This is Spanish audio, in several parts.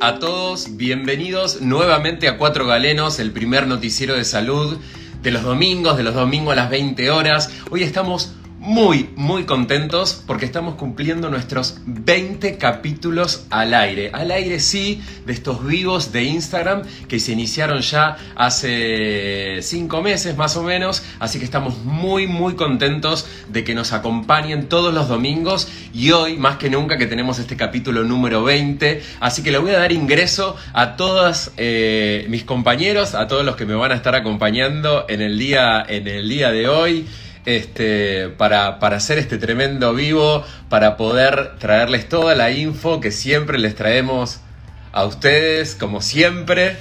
a todos? Bienvenidos nuevamente a Cuatro Galenos, el primer noticiero de salud de los domingos, de los domingos a las 20 horas. Hoy estamos muy, muy contentos porque estamos cumpliendo nuestros 20 capítulos al aire. Al aire sí, de estos vivos de Instagram que se iniciaron ya hace 5 meses más o menos. Así que estamos muy, muy contentos de que nos acompañen todos los domingos y hoy más que nunca que tenemos este capítulo número 20. Así que le voy a dar ingreso a todos eh, mis compañeros, a todos los que me van a estar acompañando en el día, en el día de hoy este, para, hacer este tremendo vivo, para poder traerles toda la info que siempre les traemos a ustedes, como siempre.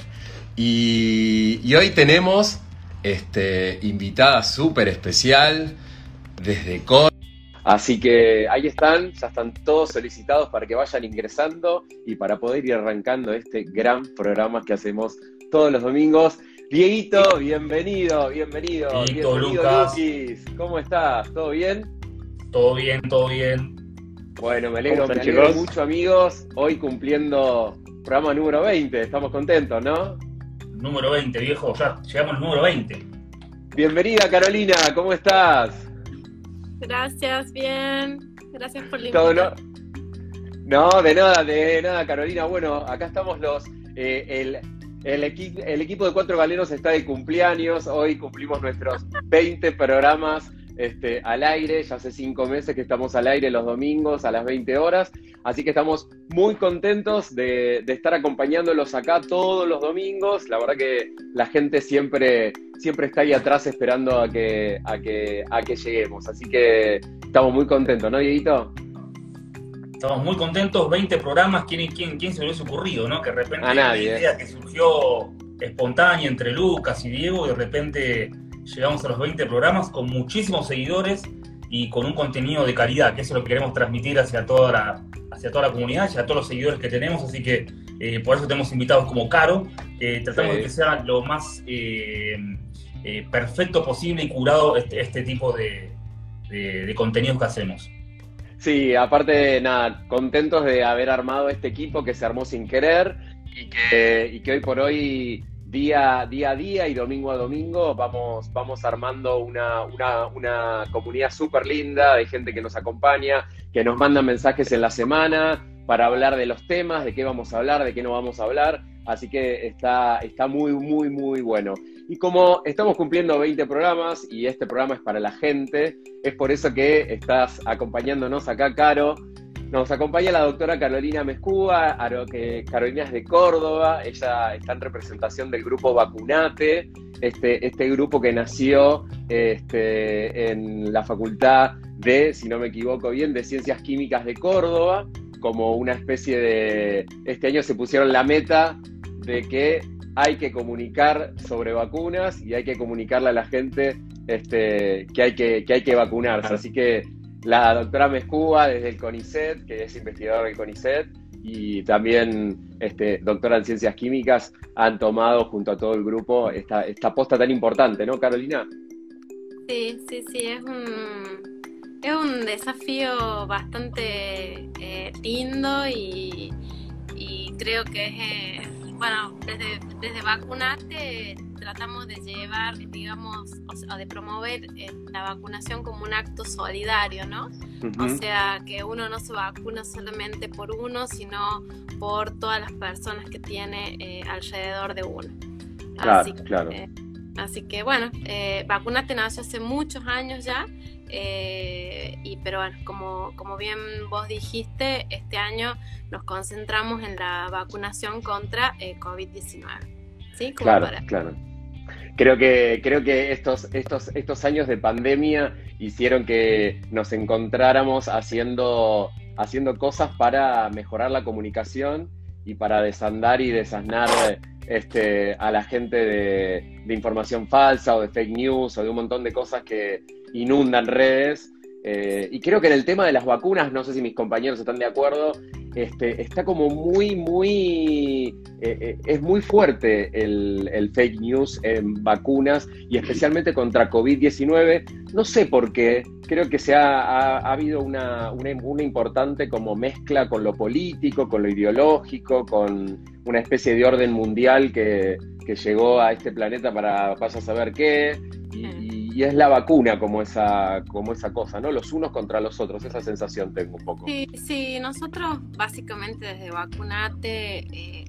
Y, y hoy tenemos este, invitada súper especial desde Córdoba. Así que ahí están, ya están todos solicitados para que vayan ingresando y para poder ir arrancando este gran programa que hacemos todos los domingos. Dieguito, bienvenido, bienvenido. Dieguito, Lucas. ¿Cómo estás? ¿Todo bien? Todo bien, todo bien. Bueno, me alegro, me alegro mucho, amigos. Hoy cumpliendo programa número 20. Estamos contentos, ¿no? Número 20, viejo. Ya llegamos al número 20. Bienvenida, Carolina. ¿Cómo estás? Gracias, bien. Gracias por la invitación. No, no, de nada, de nada, Carolina. Bueno, acá estamos los... Eh, el el, equipo de Cuatro Galenos está de cumpleaños. Hoy cumplimos nuestros 20 programas este, al aire. Ya hace cinco meses que estamos al aire los domingos a las 20 horas. Así que estamos muy contentos de, estar acompañándolos acá todos los domingos. La verdad que la gente siempre, siempre está ahí atrás esperando a que, a, que, a que lleguemos. Así que estamos muy contentos, ¿no, Dieguito? Estamos muy contentos, 20 programas, ¿quién, quién, quién se lo hubiese ocurrido, no? Que de repente a una idea que surgió espontánea entre Lucas y Diego y de repente llegamos a los 20 programas con muchísimos seguidores y con un contenido de calidad, que eso es lo que queremos transmitir hacia toda la, hacia toda la comunidad, hacia todos los seguidores que tenemos, así que eh, por eso tenemos invitados como Caro, tratamos de que sea lo más eh, eh, perfecto posible y curado este, este tipo de, de contenidos que hacemos. Sí, aparte, nada, contentos de haber armado este equipo que se armó sin querer y que, hoy por hoy, día, día a día y domingo a domingo, vamos, vamos armando una, una, comunidad súper linda de gente que nos acompaña, que nos manda mensajes en la semana para hablar de los temas, de qué vamos a hablar, de qué no vamos a hablar. Así que está, está muy, muy, muy bueno. Y como estamos cumpliendo 20 programas y este programa es para la gente, es por eso que estás acompañándonos acá, Caro. Nos acompaña la doctora Carolina Mezcúa, que Carolina es de Córdoba, ella está en representación del grupo Vacunate, este, este grupo que nació este, en la Facultad de, si no me equivoco bien, de Ciencias Químicas de Córdoba, como una especie de... Este año se pusieron la meta de que hay que comunicar sobre vacunas y hay que comunicarle a la gente este, que, hay que, hay que vacunarse. Así que la doctora Mezcúa desde el CONICET, que es investigadora del CONICET, y también este, doctora en ciencias químicas, han tomado junto a todo el grupo esta, esta posta tan importante, ¿no, Carolina? Sí, sí, sí, es un, es un desafío bastante eh, lindo y, creo que es... Eh, bueno, desde, desde Vacunate tratamos de llevar, digamos, o de promover eh, la vacunación como un acto solidario, ¿no? O sea, que uno no se vacuna solamente por uno, sino por todas las personas que tiene eh, alrededor de uno. Claro, así, claro. así que bueno, eh, Vacunate nació hace muchos años ya eh, y, pero bueno, como, como bien vos dijiste, este año nos concentramos en la vacunación contra eh, COVID-19. ¿Sí? claro, claro. Creo que, creo que estos, estos, estos años de pandemia hicieron que nos encontráramos haciendo, haciendo cosas para mejorar la comunicación y para desandar y desasnar este, a la gente de, información falsa o de fake news o de un montón de cosas que inundan redes. Eh, y creo que en el tema de las vacunas, no sé si mis compañeros están de acuerdo, este, está como muy, muy, eh, eh, es muy fuerte el, fake news en vacunas y especialmente contra COVID-19. No sé por qué, creo que se ha, habido una, una, importante como mezcla con lo político, con lo ideológico, con una especie de orden mundial que, que llegó a este planeta para vaya a saber qué. y y es la vacuna como esa, como esa cosa, ¿no? Los unos contra los otros, esa sensación tengo un poco. Sí, sí, nosotros básicamente desde Vacunate eh,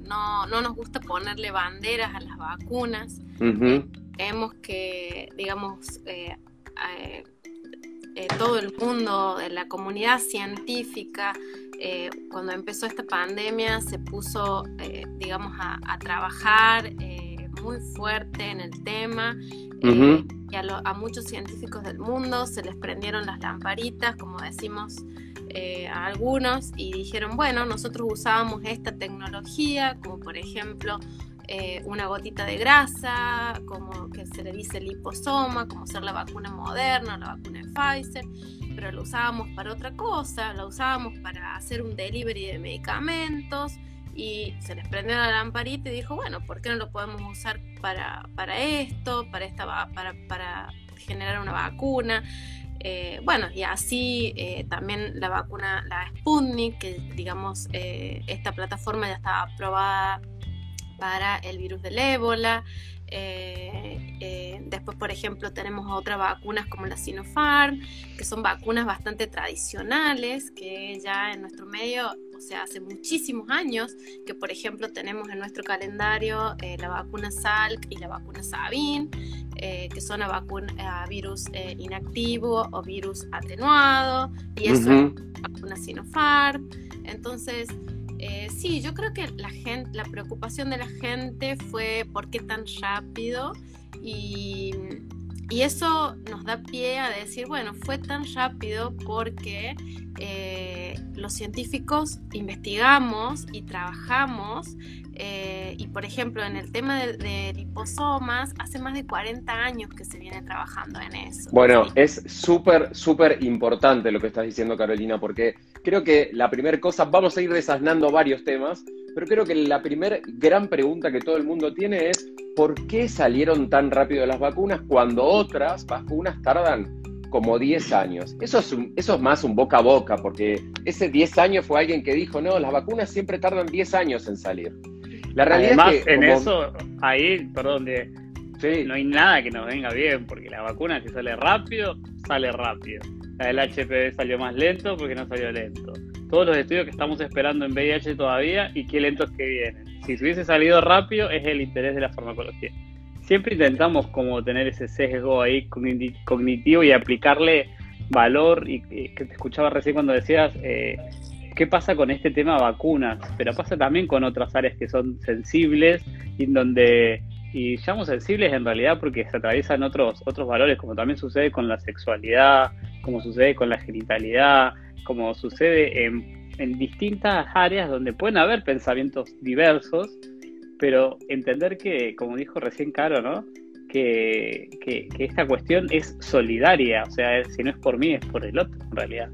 no, no, nos gusta ponerle banderas a las vacunas. Creemos que, digamos, eh, eh, todo el mundo, de la comunidad científica, cuando empezó esta pandemia, se puso, digamos, a, a trabajar muy fuerte en el tema eh, y a, muchos científicos del mundo se les prendieron las lamparitas, como decimos eh, a algunos, y dijeron, bueno, nosotros usábamos esta tecnología, como por ejemplo eh, una gotita de grasa, como que se le dice liposoma, como ser la vacuna moderna, la vacuna de Pfizer, pero lo usábamos para otra cosa, la usábamos para hacer un delivery de medicamentos y se les prendió la lamparita y dijo, bueno, ¿por qué no lo podemos usar para, para esto, para, esta, para, para generar una vacuna? Eh, bueno, y así eh, también la vacuna, la Sputnik, que digamos, eh, esta plataforma ya estaba aprobada para el virus del ébola. Después, por ejemplo, tenemos otras vacunas como la Sinopharm, que son vacunas bastante tradicionales, que ya en nuestro medio o sea, hace muchísimos años que, por ejemplo, tenemos en nuestro calendario eh, la vacuna Salk y la vacuna Sabin, eh, que son a, vacuna, virus eh, inactivo o virus atenuado, y eso es vacuna Sinopharm. Entonces, sí, yo creo que la, gente, la preocupación de la gente fue por qué tan rápido y y eso nos da pie a decir, bueno, fue tan rápido porque eh, los científicos investigamos y trabajamos eh, y por ejemplo en el tema de, liposomas hace más de 40 años que se viene trabajando en eso. Bueno, es súper, súper importante lo que estás diciendo Carolina porque creo que la primera cosa, vamos a ir desasnando varios temas, pero creo que la primera gran pregunta que todo el mundo tiene es ¿por qué salieron tan rápido las vacunas cuando otras vacunas tardan como 10 años. Eso es, eso es más un boca a boca, porque ese 10 años fue alguien que dijo, no, las vacunas siempre tardan 10 años en salir. La realidad es que, en eso, ahí, perdón, de, no hay nada que nos venga bien, porque la vacuna si sale rápido, sale rápido. La del HPV salió más lento porque no salió lento. Todos los estudios que estamos esperando en VIH todavía y qué lentos que vienen. Si se hubiese salido rápido es el interés de la farmacología siempre intentamos como tener ese sesgo ahí cognitivo y aplicarle valor y, que te escuchaba recién cuando decías eh, qué pasa con este tema vacunas, pero pasa también con otras áreas que son sensibles y donde y llamo sensibles en realidad porque se atraviesan otros otros valores como también sucede con la sexualidad, como sucede con la genitalidad, como sucede en, distintas áreas donde pueden haber pensamientos diversos pero entender que, como dijo recién Caro, ¿no? Que, esta cuestión es solidaria, o sea, si no es por mí, es por el otro, en realidad.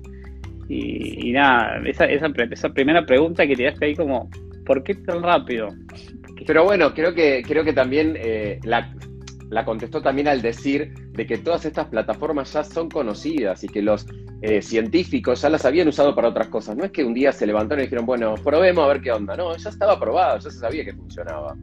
Y, nada, esa, esa, esa, primera pregunta que tiraste ahí como, ¿por qué tan rápido? Pero bueno, creo que, creo que también eh, la, la contestó también al decir de que todas estas plataformas ya son conocidas y que los eh, científicos ya las habían usado para otras cosas. No es que un día se levantaron y dijeron, bueno, probemos a ver qué onda. No, ya estaba probado, ya se sabía que funcionaba.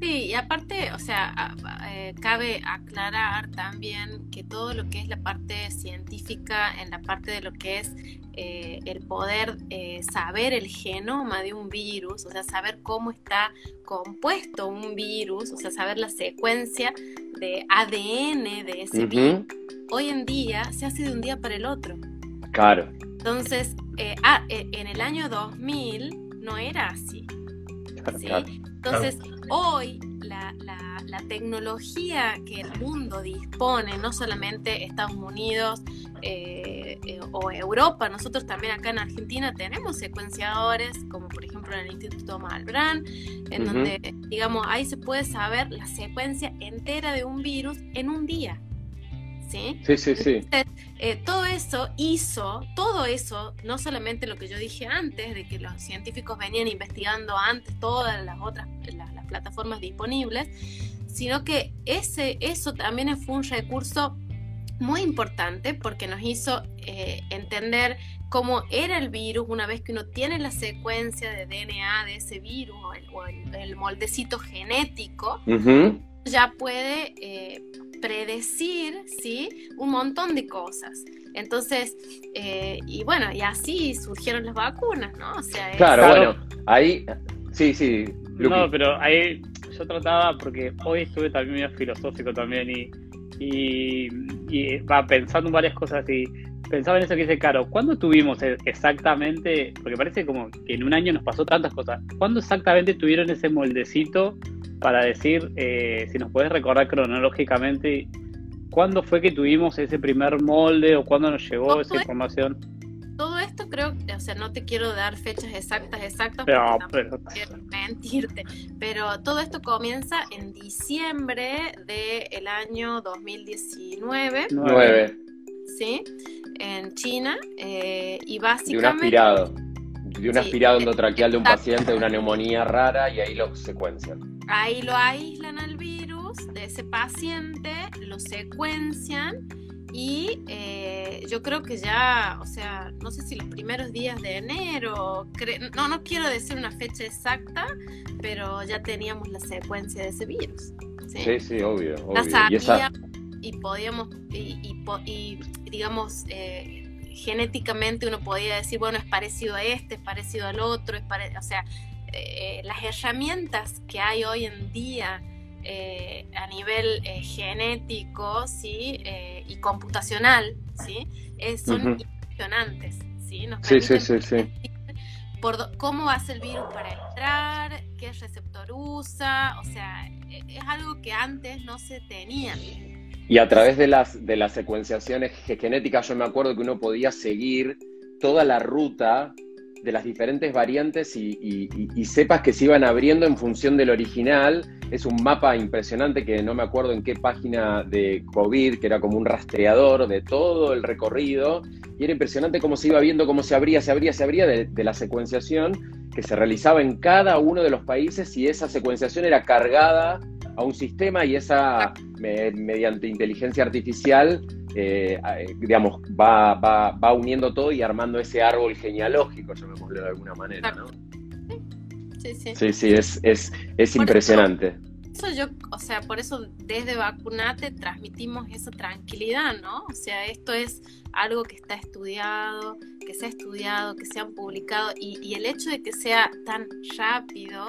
Sí, y aparte, o sea, eh, cabe aclarar también que todo lo que es la parte científica, en la parte de lo que es eh, el poder eh, saber el genoma de un virus, o sea, saber cómo está compuesto un virus, o sea, saber la secuencia de ADN de ese virus, hoy en día se hace de un día para el otro. Claro. Entonces, ah, en el año 2000 no era así. Entonces, hoy la, tecnología que el mundo dispone, no solamente Estados Unidos eh, eh, o Europa, nosotros también acá en Argentina tenemos secuenciadores, como por ejemplo en el Instituto Malbrán, en donde, digamos, ahí se puede saber la secuencia entera de un virus en un día. ¿Sí? Sí, sí, sí. Eh, todo eso hizo, todo eso, no solamente lo que yo dije antes, de que los científicos venían investigando antes todas las otras las, plataformas disponibles, sino que ese, eso también fue un recurso muy importante porque nos hizo eh, entender cómo era el virus una vez que uno tiene la secuencia de DNA de ese virus o el, moldecito genético, ya puede eh, predecir, ¿sí? Un montón de cosas. Entonces, eh, y bueno, y así surgieron las vacunas, ¿no? O sea, claro, bueno, ahí, sí, sí. No, pero ahí yo trataba, porque hoy estuve también medio filosófico también y, y, va pensando en varias cosas y pensaba en eso que dice Caro, ¿cuándo tuvimos e-, exactamente, porque parece como que en un año nos pasó tantas cosas, ¿cuándo exactamente tuvieron ese moldecito para decir, eh, si nos puedes recordar cronológicamente, cuándo fue que tuvimos ese primer molde o cuándo nos llegó esa información? Todo esto creo, o sea, no te quiero dar fechas exactas, exactas, pero, pero... quiero mentirte, pero todo esto comienza en diciembre del año 2019. 9. ¿Sí? En China, eh, y básicamente... De un aspirado, de un aspirado endotraqueal de un paciente de una neumonía rara y ahí lo secuencian. Ahí lo aíslan al virus de ese paciente, lo secuencian y eh, yo creo que ya, o sea, no sé si los primeros días de enero, no, no quiero decir una fecha exacta, pero ya teníamos la secuencia de ese virus. Sí, sí, obvio. y, podíamos, y, digamos, eh, genéticamente uno podía decir, bueno, es parecido a este, es parecido al otro, es o sea, eh, las herramientas que hay hoy en día eh, a nivel eh, genético ¿sí? y computacional ¿sí? son impresionantes. ¿sí? sí, sí, sí, sí. Por cómo hace el virus para entrar, qué receptor usa, o sea, e, es algo que antes no se tenía. Y a través de las, de las secuenciaciones genéticas, yo me acuerdo que uno podía seguir toda la ruta de las diferentes variantes y, sepas que se iban abriendo en función del original. Es un mapa impresionante que no me acuerdo en qué página de COVID, que era como un rastreador de todo el recorrido. Y era impresionante cómo se iba viendo, cómo se abría, se abría, se abría de, de la secuenciación que se realizaba en cada uno de los países y esa secuenciación era cargada a un sistema y esa, mediante inteligencia artificial, eh, eh, digamos, va, va, va, uniendo todo y armando ese árbol genealógico, llamémoslo de alguna manera, ¿no? Sí, sí. Sí, sí, es, es, es impresionante. Eso yo, o sea, por eso desde Vacunate transmitimos esa tranquilidad, ¿no? O sea, esto es algo que está estudiado, que se ha estudiado, que se han publicado y, el hecho de que sea tan rápido,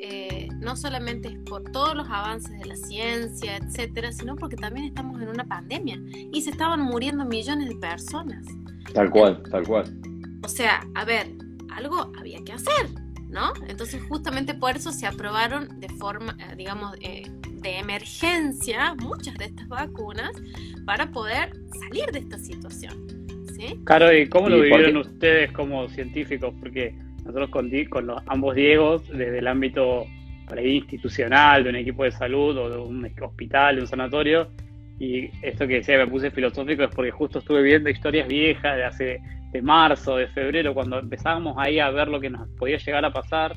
eh, no solamente es por todos los avances de la ciencia, etcétera, sino porque también estamos en una pandemia y se estaban muriendo millones de personas. Tal cual, tal cual. O sea, a ver, algo había que hacer, ¿no? Entonces justamente por eso se aprobaron de forma, eh, digamos, eh, de emergencia muchas de estas vacunas para poder salir de esta situación. ¿sí? Claro, ¿y cómo lo vivieron ustedes como científicos? Porque nosotros con, con los, ambos Diegos, desde el ámbito institucional, de un equipo de salud o de un hospital, de un sanatorio, y esto que decía, me puse filosófico, es porque justo estuve viendo historias viejas de hace de marzo, de febrero, cuando empezábamos ahí a ver lo que nos podía llegar a pasar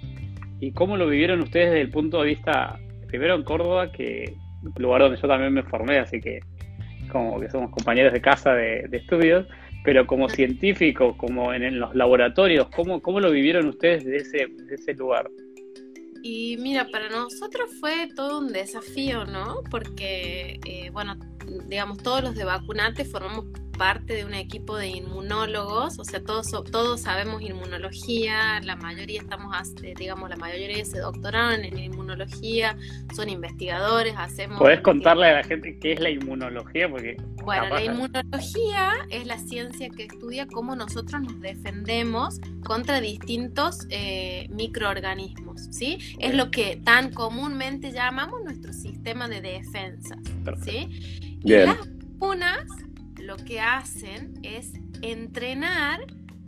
y cómo lo vivieron ustedes desde el punto de vista, primero en Córdoba, que lugar donde yo también me formé, así que como que somos compañeros de casa de, estudios, pero como científicos, como en, los laboratorios, ¿cómo, ¿cómo, lo vivieron ustedes de ese, de ese lugar? Y mira, para nosotros fue todo un desafío, ¿no? Porque, eh, bueno, digamos, todos los de vacunate formamos parte de un equipo de inmunólogos, o sea, todos, todos sabemos inmunología, la mayoría estamos, digamos, la mayoría se doctoraron en inmunología, son investigadores, hacemos... ¿Puedes contarle a la gente qué es la inmunología? Porque bueno, la inmunología es la ciencia que estudia cómo nosotros nos defendemos contra distintos eh, microorganismos, ¿sí? Es lo que tan comúnmente llamamos nuestro sistema de defensa, ¿sí? Y las vacunas lo que hacen es entrenar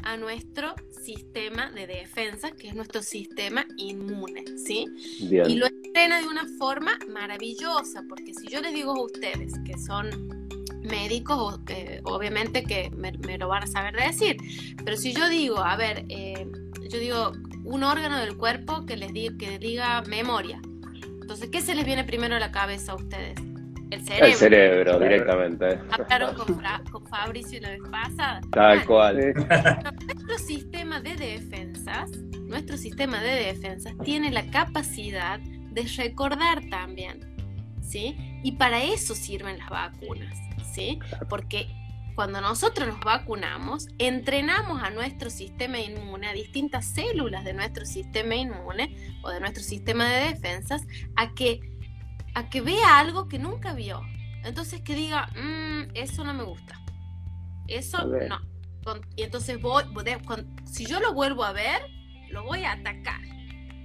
a nuestro sistema de defensa, que es nuestro sistema inmune, ¿sí? Y lo entrena de una forma maravillosa, porque si yo les digo a ustedes que son médicos, eh, obviamente que me, lo van a saber decir. Pero si yo digo, a ver, eh, yo digo un órgano del cuerpo que les diga, que diga memoria. Entonces, ¿qué se les viene primero a la cabeza a ustedes? El cerebro. El cerebro, directamente. Hablaron con, con Fabricio la vez pasada. Tal cual. Nuestro sistema de defensas, nuestro sistema de defensas tiene la capacidad de recordar también, ¿sí? Y para eso sirven las vacunas, ¿sí? Porque cuando nosotros nos vacunamos, entrenamos a nuestro sistema inmune, a distintas células de nuestro sistema inmune o de nuestro sistema de defensas, a que, a que vea algo que nunca vio. Entonces que diga, mm, eso no me gusta. Eso no. y entonces voy, si yo lo vuelvo a ver, lo voy a atacar.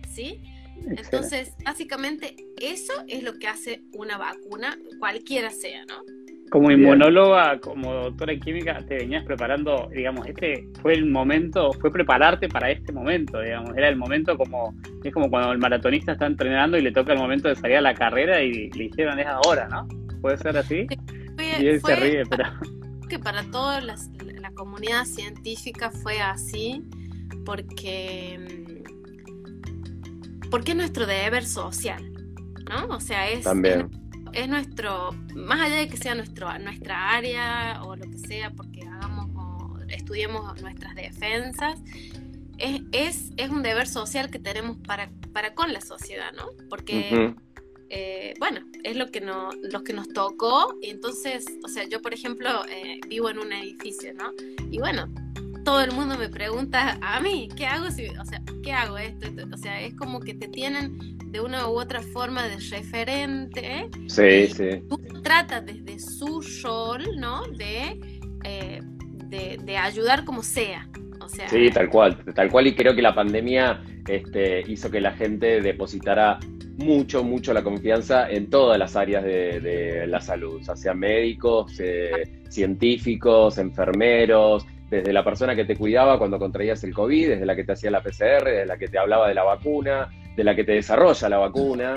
¿Sí? Entonces, básicamente, eso es lo que hace una vacuna, cualquiera sea, ¿no? Como inmunóloga, como doctora en química, te venías preparando, digamos, este fue el momento, fue prepararte para este momento, digamos, era el momento como, es como cuando el maratonista está entrenando y le toca el momento de salir a la carrera y le hicieron es ahora, ¿no? ¿Puede ser así? y él se ríe, pero... Que para toda la, comunidad científica fue así, porque, porque es nuestro deber social, ¿no? O sea, es... También es nuestro, más allá de que sea nuestro, nuestra área o lo que sea, porque hagamos o estudiemos nuestras defensas, es, es, un deber social que tenemos para, para con la sociedad, ¿no? Porque, eh, bueno, es lo que, no, lo que nos tocó. Y entonces, o sea, yo, por ejemplo, eh, vivo en un edificio, ¿no? Y bueno, todo el mundo me pregunta a mí, ¿qué hago si, o sea, qué hago esto? O sea, es como que te tienen de una u otra forma de referente. Sí, sí. Tú tratas desde su rol, ¿no? De, eh, de, ayudar como sea. O sea, sí, tal cual, tal cual. Y creo que la pandemia este, hizo que la gente depositara mucho, mucho la confianza en todas las áreas de, la salud, ya sean médicos, eh, científicos, enfermeros, desde la persona que te cuidaba cuando contraías el COVID, desde la que te hacía la PCR, desde la que te hablaba de la vacuna, de la que te desarrolla la vacuna.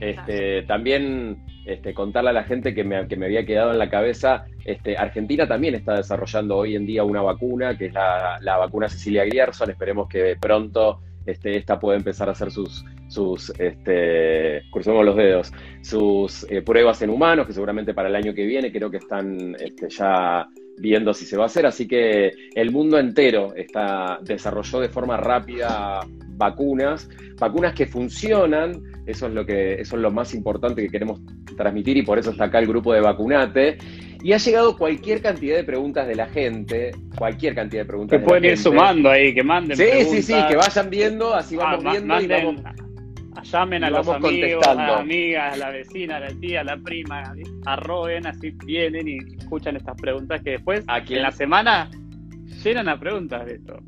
Este, también este, contarle a la gente que me, que me, había quedado en la cabeza, este, Argentina también está desarrollando hoy en día una vacuna, que es la, la vacuna Cecilia Grierson. Esperemos que pronto este, esta pueda empezar a hacer sus, sus este, cruzamos los dedos, sus eh, pruebas en humanos, que seguramente para el año que viene creo que están este, ya viendo si se va a hacer. Así que el mundo entero está, desarrolló de forma rápida vacunas, vacunas que funcionan, eso es lo que, eso es lo más importante que queremos transmitir y por eso está acá el grupo de vacunate. Y ha llegado cualquier cantidad de preguntas de la gente, cualquier cantidad de preguntas. Que pueden ir sumando ahí, que manden. Sí, sí, sí, que vayan viendo, así vamos ah, viendo y vamos llamen a los amigos, a las amigas, a la vecina, a la tía, a la prima, arroben, así vienen y escuchan estas preguntas que después, aquí en la semana, llenan a preguntas de esto.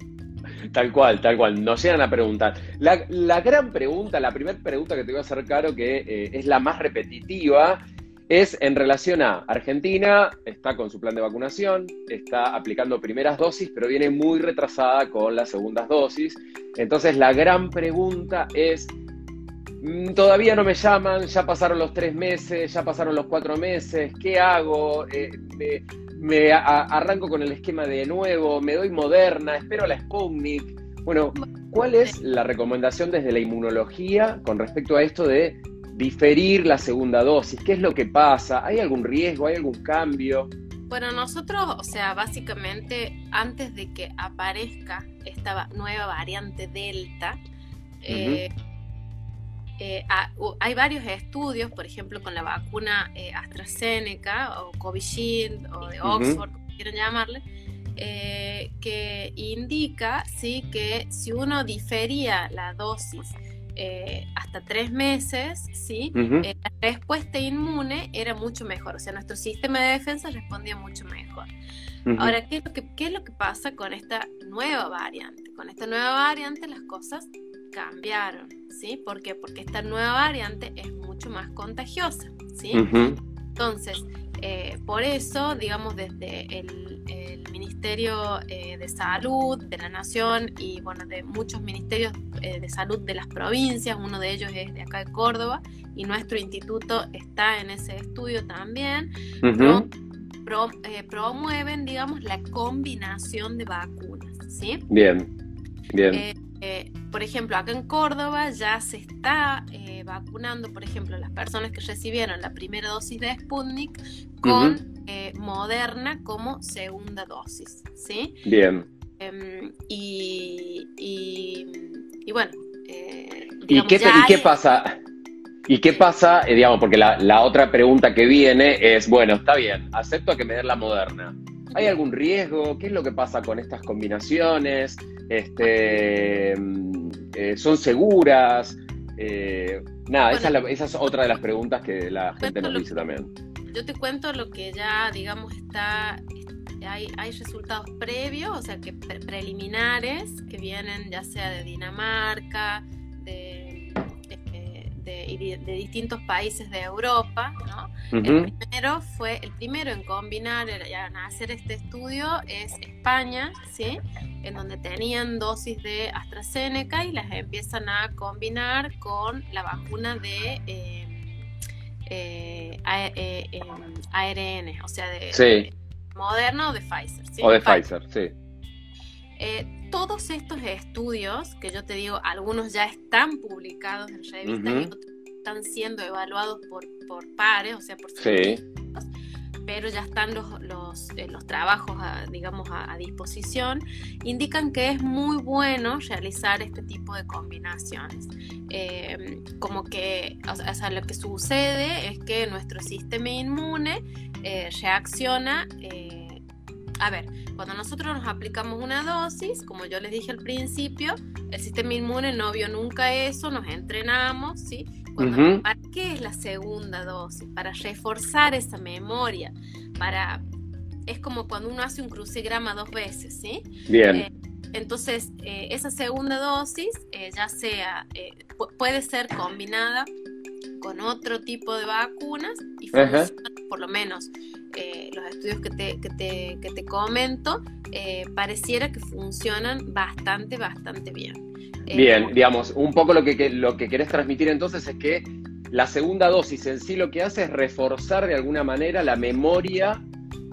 Tal cual, tal cual, nos llegan a preguntar. La, gran pregunta, la primera pregunta que te voy a hacer, Caro, que eh, es la más repetitiva, es en relación a Argentina, está con su plan de vacunación, está aplicando primeras dosis, pero viene muy retrasada con las segundas dosis. Entonces la gran pregunta es, todavía no me llaman, ya pasaron los tres meses, ya pasaron los cuatro meses, ¿qué hago? Eh, me arranco con el esquema de nuevo, me doy moderna, espero la Sputnik. Bueno, ¿cuál es la recomendación desde la inmunología con respecto a esto de diferir la segunda dosis? ¿Qué es lo que pasa? ¿Hay algún riesgo? ¿Hay algún cambio? Bueno, nosotros, o sea, básicamente antes de que aparezca esta nueva variante Delta, eh, hay varios estudios, por ejemplo, con la vacuna eh, AstraZeneca o Covishield o de Oxford, como quieran llamarle, eh, que indica ¿sí? que si uno difería la dosis hasta tres meses, ¿sí? la respuesta inmune era mucho mejor, o sea, nuestro sistema de defensa respondía mucho mejor. Ahora, ¿qué es, lo que, ¿qué es lo que pasa con esta nueva variante? Con esta nueva variante las cosas cambiaron, ¿sí? ¿Por qué? Porque esta nueva variante es mucho más contagiosa, ¿sí? Entonces, eh, por eso, digamos, desde el, Ministerio eh, de Salud de la Nación y, bueno, de muchos ministerios eh, de salud de las provincias, uno de ellos es de acá de Córdoba, y nuestro instituto está en ese estudio también, promueven, digamos, la combinación de vacunas, ¿sí? Bien, bien. Por ejemplo, acá en Córdoba ya se está vacunando, por ejemplo, las personas que recibieron la primera dosis de Sputnik con Moderna como segunda dosis, ¿sí? Bien. Em, y, y, bueno. Eh, ¿Y, qué, ¿Y qué pasa? ¿Y qué pasa? Eh, digamos, porque la, otra pregunta que viene es, bueno, está bien, acepto que me den la moderna. ¿Hay algún riesgo? ¿Qué es lo que pasa con estas combinaciones? Este, mm, eh, ¿Son seguras? nada, esa, es otra de las preguntas que la gente nos dice también. Yo te cuento lo que ya, digamos, está, hay, resultados previos, o sea, que preliminares, que vienen ya sea de Dinamarca, de, de, distintos países de Europa, ¿no? El primero fue, el primero en combinar, en hacer este estudio es España, ¿sí? En donde tenían dosis de AstraZeneca y las empiezan a combinar con la vacuna de eh, eh, ARN, em, o sea, de, Moderna o de Pfizer. ¿sí? O de Pfizer, sí. Eh, todos estos estudios, que yo te digo, algunos ya están publicados en revistas y otros están siendo evaluados por, por pares, o sea, por sí. pero ya están los, los, eh, los trabajos, digamos, a, disposición, indican que es muy bueno realizar este tipo de combinaciones. Eh, como que, o sea, lo que sucede es que nuestro sistema inmune eh, reacciona. Eh, a ver, cuando nosotros nos aplicamos una dosis, como yo les dije al principio, el sistema inmune no vio nunca eso, nos entrenamos, ¿sí? ¿Para qué es la segunda dosis? Para reforzar esa memoria, para... Es como cuando uno hace un crucigrama dos veces, ¿sí? Bien. Eh, entonces, esa segunda dosis, ya sea, puede ser combinada con otro tipo de vacunas y por lo menos eh, los estudios que te, que te, que te comento, eh, pareciera que funcionan bastante, bastante bien. Eh, bien, digamos, un poco lo que, lo que querés transmitir entonces es que la segunda dosis en sí lo que hace es reforzar de alguna manera la memoria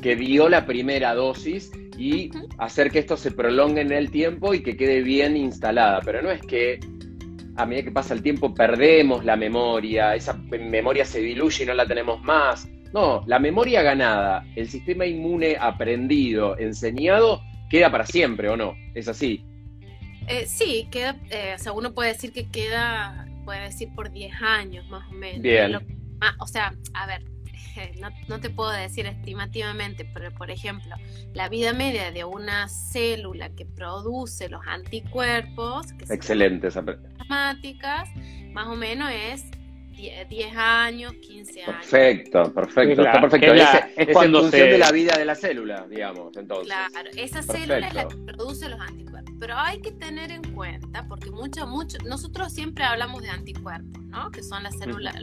que dio la primera dosis y hacer que esto se prolongue en el tiempo y que quede bien instalada. Pero no es que a medida que pasa el tiempo perdemos la memoria, esa memoria se diluye y no la tenemos más. No, la memoria ganada, el sistema inmune aprendido, enseñado, queda para siempre, ¿o no? ¿Es así? Eh, sí, queda, eh, o sea, uno puede decir que queda, puede decir por 10 años más o menos. Bien. o sea, a ver, no, te puedo decir estimativamente, pero por ejemplo, la vida media de una célula que produce los anticuerpos, que Excelente más o menos es 10, años, 15 años. Perfecto, perfecto, está perfecto. Es, cuando en función de la vida de la célula, digamos, entonces. Claro, esa célula es la que produce los anticuerpos. Pero hay que tener en cuenta, porque mucho, mucho, nosotros siempre hablamos de anticuerpos, ¿no? Que son las células,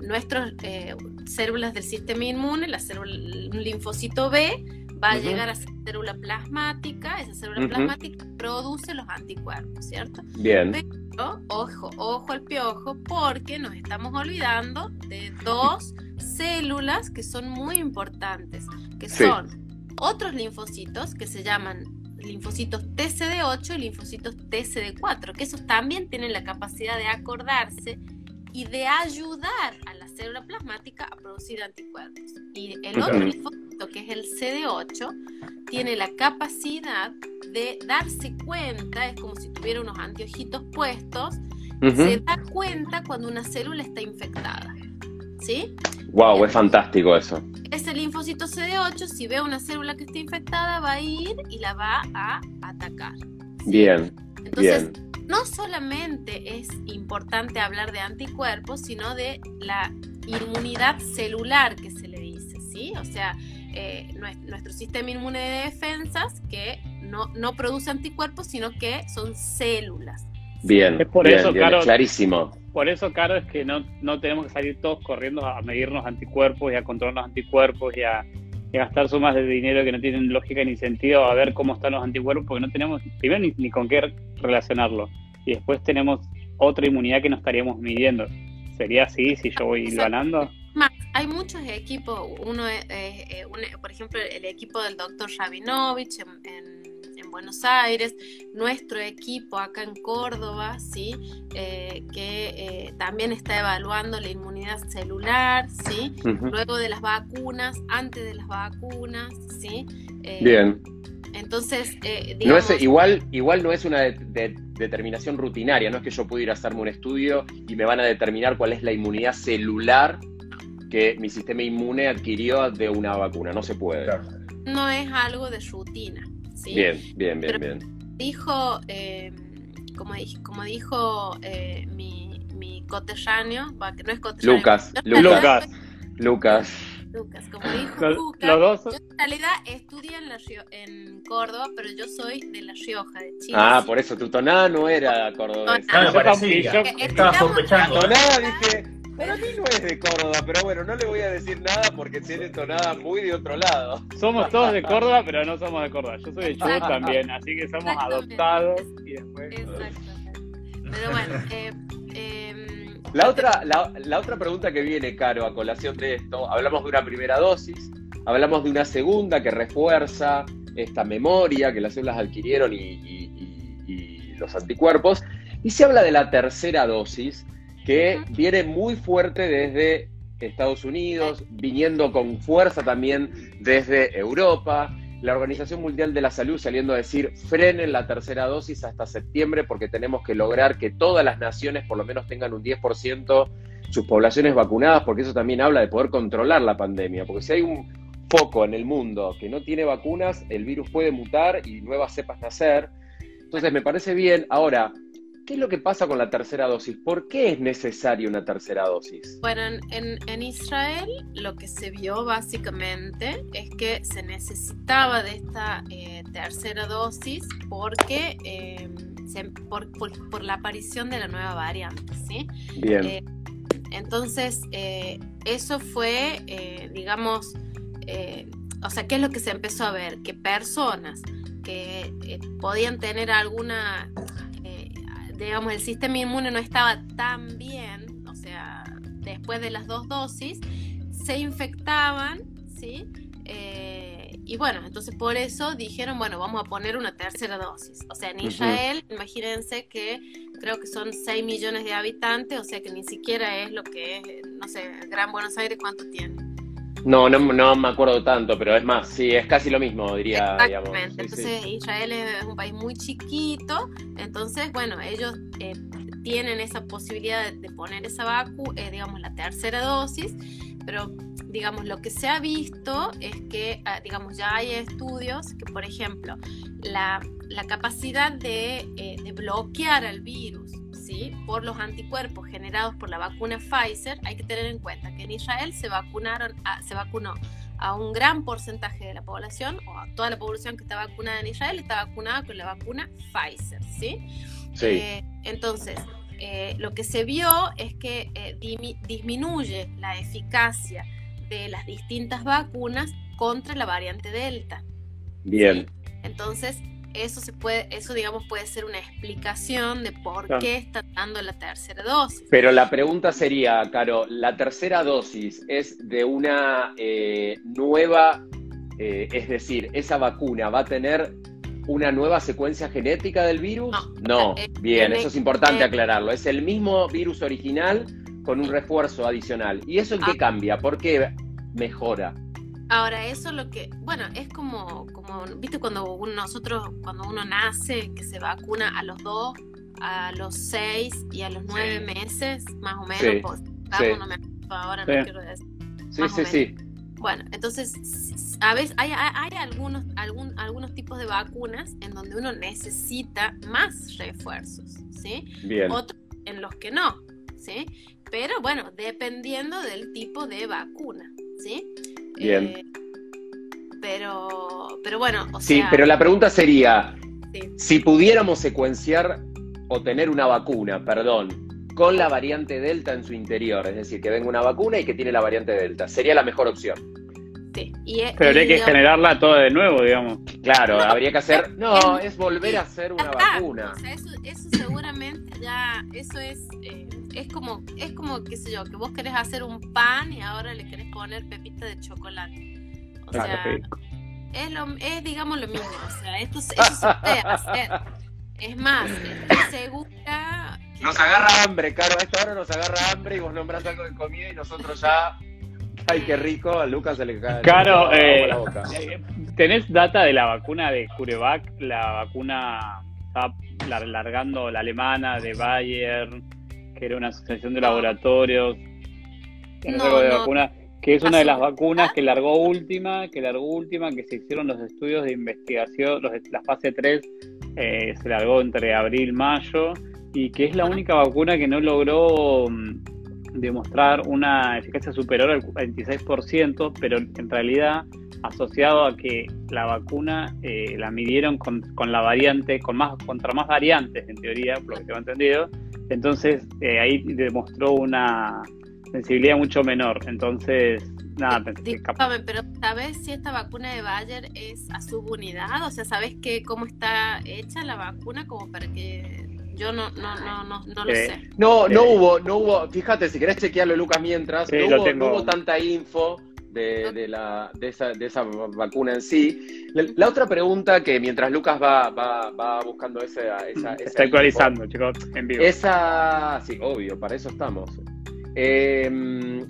nuestras eh, células del sistema inmune, la célula, un linfocito B, va a llegar a ser célula plasmática, esa célula plasmática produce los anticuerpos, ¿cierto? Bien. Pero, ojo, ojo al piojo, porque nos estamos olvidando de dos células que son muy importantes, que son otros linfocitos que se llaman linfocitos TCD8 y linfocitos TCD4, que esos también tienen la capacidad de acordarse y de ayudar a la célula plasmática a producir anticuerpos. Y el otro linfocito, que es el CD8, tiene la capacidad de darse cuenta, es como si tuviera unos anteojitos puestos, se da cuenta cuando una célula está infectada. ¿Sí? Wow, es fantástico eso. Ese linfocito CD8, si ve una célula que está infectada, va a ir y la va a atacar. Bien. Entonces, no solamente es importante hablar de anticuerpos, sino de la inmunidad celular que se le dice, ¿sí? O sea, eh, nuestro sistema inmune de defensas que no, no produce anticuerpos, sino que son células. Bien, es por eso, clarísimo. Por eso, Caro, es que no, no tenemos que salir todos corriendo a medirnos anticuerpos y a controlar los anticuerpos y a, gastar sumas de dinero que no tienen lógica ni sentido a ver cómo están los anticuerpos, porque no tenemos primero ni, ni con qué relacionarlo. Y después tenemos otra inmunidad que no estaríamos midiendo. ¿Sería así si yo voy ganando? hay muchos equipos, uno es, por ejemplo, el equipo del doctor Rabinovich en, Buenos Aires, nuestro equipo acá en Córdoba, ¿sí? Eh, que eh, también está evaluando la inmunidad celular, ¿sí? luego de las vacunas, antes de las vacunas, ¿sí? Eh, Bien. Entonces, digamos, no es, igual, igual no es una determinación rutinaria, no es que yo pueda ir a hacerme un estudio y me van a determinar cuál es la inmunidad celular que mi sistema inmune adquirió de una vacuna, no se puede. No es algo de rutina. Bien, bien, bien, bien. Dijo, eh, como, como dijo eh, mi, mi coterráneo, que no es coterráneo. Lucas, Lucas, Lucas. Lucas, como dijo Lucas, yo en realidad estudié en, la, en Córdoba, pero yo soy de La Rioja, de Chile. Ah, por eso tu tonada no era cordobesa. No, no, parecía. Estaba sospechando. La tonada, dije, para mí no es de Córdoba, pero bueno, no le voy a decir nada porque tiene tonada muy de otro lado. Somos todos de Córdoba, pero no somos de Córdoba. Yo soy de Chubut también, así que somos adoptados y después. Exactamente. Pero bueno, eh, em, la otra, la, otra pregunta que viene, Caro, a colación de esto, hablamos de una primera dosis, hablamos de una segunda que refuerza esta memoria que las células adquirieron y los anticuerpos, y se habla de la tercera dosis, que viene muy fuerte desde Estados Unidos, viniendo con fuerza también desde Europa. La Organización Mundial de la Salud saliendo a decir frenen la tercera dosis hasta septiembre porque tenemos que lograr que todas las naciones por lo menos tengan un 10% sus poblaciones vacunadas, porque eso también habla de poder controlar la pandemia, porque si hay un foco en el mundo que no tiene vacunas, el virus puede mutar y nuevas cepas nacer. Entonces me parece bien. Ahora, ¿Qué es lo que pasa con la tercera dosis? ¿Por qué es necesaria una tercera dosis? Bueno, en, Israel lo que se vio básicamente es que se necesitaba de esta eh, tercera dosis porque eh, por, la aparición de la nueva variante, ¿sí? Bien. Eh, entonces, eso fue, digamos, o sea, ¿qué es lo que se empezó a ver? Que personas que podían tener alguna digamos, el sistema inmune no estaba tan bien, o sea, después de las dos dosis, se infectaban, ¿sí? Eh, y bueno, entonces por eso dijeron, bueno, vamos a poner una tercera dosis. O sea, en Israel, imagínense que creo que son 6 millones de habitantes, o sea que ni siquiera es lo que es, no sé, Gran Buenos Aires, ¿cuánto tiene? No, no, no me acuerdo tanto, pero es más, sí, es casi lo mismo, diría. Exactamente. entonces, Israel es un país muy chiquito, entonces, bueno, ellos eh, tienen esa posibilidad de, poner esa vacu, eh, digamos, la tercera dosis, pero, digamos, lo que se ha visto es que, ah, digamos, ya hay estudios que, por ejemplo, la, la capacidad de, eh, de bloquear al virus por los anticuerpos generados por la vacuna Pfizer, hay que tener en cuenta que en Israel se, vacunaron se vacunó a un gran porcentaje de la población, o a toda la población que está vacunada en Israel, está vacunada con la vacuna Pfizer, ¿sí? Eh, entonces, eh, lo que se vio es que eh, disminuye la eficacia de las distintas vacunas contra la variante Delta. Bien. Entonces, eso se puede, eso digamos puede ser una explicación de por qué está dando la tercera dosis. Pero la pregunta sería, Caro, ¿la tercera dosis es de una eh, nueva, eh, es decir, esa vacuna va a tener una nueva secuencia genética del virus? No, eh, bien, eso es importante aclararlo. Es el mismo virus original con un refuerzo adicional. ¿Y eso en qué ah. cambia? ¿Por qué mejora? Ahora, eso lo que, bueno, es como, como viste, cuando nosotros, cuando uno nace, que se vacuna a los dos, a los seis y a los nueve meses, más o menos, sí. Pues, no me ahora no quiero decir. Sí, sí, sí. Bueno, entonces, a veces hay, hay, algunos, algún, algunos tipos de vacunas en donde uno necesita más refuerzos, ¿sí? Bien. Otros en los que no, ¿sí? Pero bueno, dependiendo del tipo de vacuna, ¿sí? Bien. Eh, pero, pero bueno, o Sí, pero la pregunta sería, si pudiéramos secuenciar o tener una vacuna, perdón, con la variante Delta en su interior, es decir, que venga una vacuna y que tiene la variante Delta, ¿sería la mejor opción? Sí. Pero habría que generarla toda de nuevo, digamos. Claro, habría que hacer. No, es volver a hacer una vacuna. O sea, eso, eso seguramente ya. Eso es. Eh, es como, es como, qué sé yo, que vos querés hacer un pan y ahora le querés poner pepita de chocolate. O sea, es, lo, es digamos lo mismo. O sea, esto, eso se puede hacer. Es más, estoy segura. Nos agarra hambre, Caro. A esta hora nos agarra hambre y vos nombrás algo de comida y nosotros ya. Ay, qué rico, a Lucas se le cae Claro, eh, la boca. Eh, ¿tenés data de la vacuna de CureVac? La vacuna está largando la alemana de Bayer, que era una asociación de laboratorios. No, de vacuna, que es una de las vacunas que largó última, que largó última, que se hicieron los estudios de investigación, los, la fase 3 eh, se largó entre abril y mayo, y que es la única vacuna que no logró mm, demostrar una eficacia superior al 26%, pero en realidad asociado a que la vacuna eh, la midieron con, la variante, con más, contra más variantes en teoría, por lo que tengo entendido, entonces eh, ahí demostró una sensibilidad mucho menor. Entonces, nada, Disculpame, pero ¿sabes si esta vacuna de Bayer es a subunidad? O sea, ¿sabes que cómo está hecha la vacuna como para que yo no, no, no, no, no lo sé. No, no hubo, no hubo, fíjate, si querés chequearlo, Lucas, mientras, no, hubo, no, hubo, tanta info de, de, la, de, esa, de esa vacuna en sí. La, otra pregunta que mientras Lucas va, va, va buscando esa, esa, Está actualizando, chicos, en vivo. Esa, sí, obvio, para eso estamos. Eh,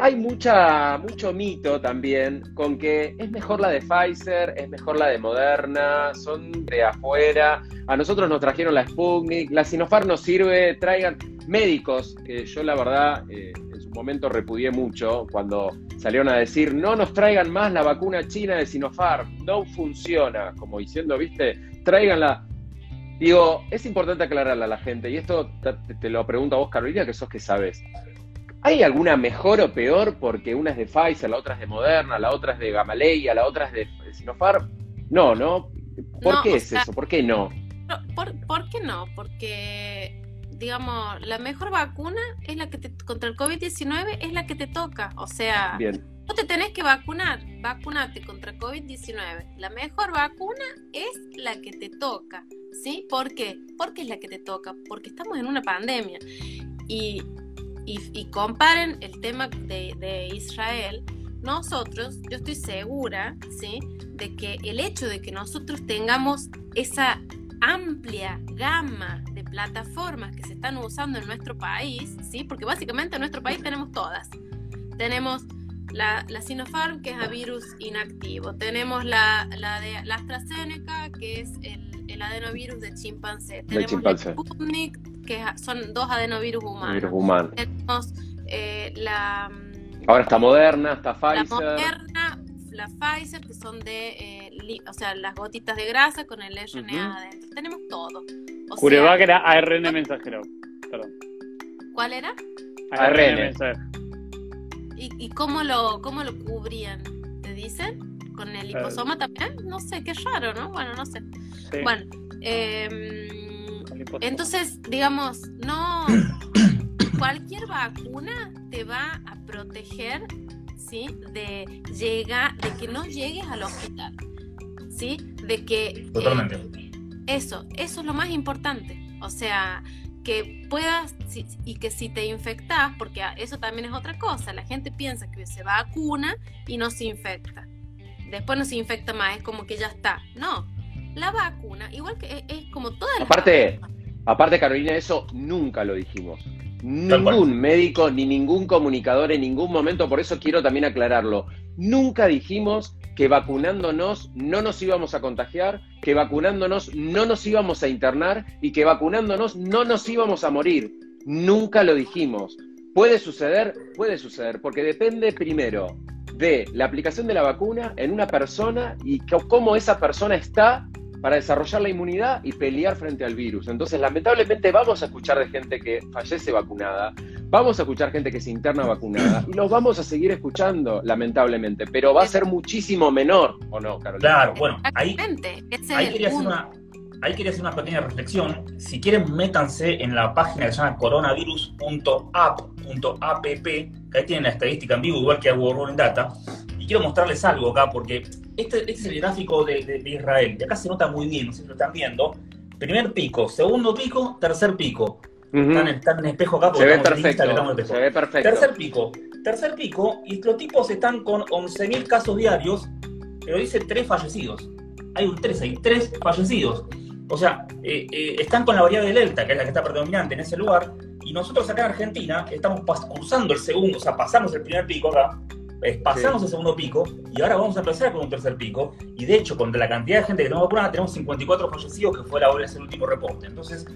hay mucha, mucho mito también con que es mejor la de Pfizer, es mejor la de Moderna, son de afuera. A nosotros nos trajeron la Sputnik, la Sinopharm nos sirve, traigan médicos, que yo la verdad eh, en su momento repudié mucho cuando salieron a decir no nos traigan más la vacuna china de Sinopharm, no funciona, como diciendo, viste, tráiganla. Digo, es importante aclararle a la gente, y esto te, te lo pregunto a vos, Carolina, que sos que sabes. ¿Hay alguna mejor o peor porque una es de Pfizer, la otra es de Moderna, la otra es de Gamaleya, la otra es de Sinopharm? No, ¿no? ¿Por qué es eso? ¿Por qué no? ¿Por, qué no? Porque, digamos, la mejor vacuna es la que te, contra el COVID-19 es la que te toca. O sea, no te tenés que vacunar, vacunate contra COVID-19. La mejor vacuna es la que te toca. ¿Sí? ¿Por qué? Porque es la que te toca, porque estamos en una pandemia. Y y, comparen el tema de, Israel, nosotros, yo estoy segura, ¿sí? De que el hecho de que nosotros tengamos esa amplia gama de plataformas que se están usando en nuestro país, ¿sí? Porque básicamente en nuestro país tenemos todas. Tenemos la, la Sinopharm, que es a virus inactivo. Tenemos la, la de la AstraZeneca, que es el, el adenovirus de chimpancé. Tenemos la Sputnik, que son dos adenovirus humanos. Tenemos eh, la... Mm, Ahora está Moderna, está Pfizer. La Moderna, la Pfizer, que son de, eh, o sea, las gotitas de grasa con el RNA adentro. Tenemos todo. O CureVac era ARN mensajero, perdón. ¿Cuál era? ARN, mensajero. ¿Y, cómo, lo, cómo lo cubrían? ¿Te dicen? ¿Con el liposoma también? No sé, qué raro, ¿no? Bueno, no sé. Bueno, eh, entonces, digamos, no cualquier vacuna te va a proteger, ¿sí? De llega, de que no llegues al hospital, ¿sí? De que eh, eso, eso es lo más importante. O sea, que puedas y que si te infectas, porque eso también es otra cosa, la gente piensa que se vacuna y no se infecta. Después no se infecta más, es como que ya está. No, la vacuna, igual que es, como toda la Aparte, aparte Carolina, eso nunca lo dijimos. Ningún médico ni ningún comunicador en ningún momento, por eso quiero también aclararlo. Nunca dijimos que vacunándonos no nos íbamos a contagiar, que vacunándonos no nos íbamos a internar y que vacunándonos no nos íbamos a morir. Nunca lo dijimos. ¿Puede suceder? Puede suceder, porque depende primero de la aplicación de la vacuna en una persona y cómo esa persona está para desarrollar la inmunidad y pelear frente al virus. Entonces, lamentablemente, vamos a escuchar de gente que fallece vacunada, vamos a escuchar gente que se interna vacunada y los vamos a seguir escuchando, lamentablemente, pero va a ser muchísimo menor, ¿o no, Carolina? Claro, bueno, ahí, ahí quería, hacer una, ahí quería hacer una pequeña reflexión. Si quieren, métanse en la página que se llama coronavirus.app.app, que ahí tienen la estadística en vivo, igual que a World Data quiero mostrarles algo acá, porque este, este es el gráfico de, Israel, y acá se nota muy bien, no sé si lo están viendo. Primer pico, segundo pico, tercer pico. están, en espejo acá porque se ve perfecto, Se ve perfecto. Tercer pico. Tercer pico, y los tipos están con 11.000 casos diarios, pero dice tres fallecidos. Hay un 3, hay tres fallecidos. O sea, eh, eh, están con la variable delta, que es la que está predominante en ese lugar, y nosotros acá en Argentina estamos cruzando el segundo, o sea, pasamos el primer pico acá, pasamos el segundo pico, y ahora vamos a empezar con un tercer pico, y de hecho, con la cantidad de gente que tenemos vacunada, tenemos 54 fallecidos, que fue la hora el último reporte. Entonces,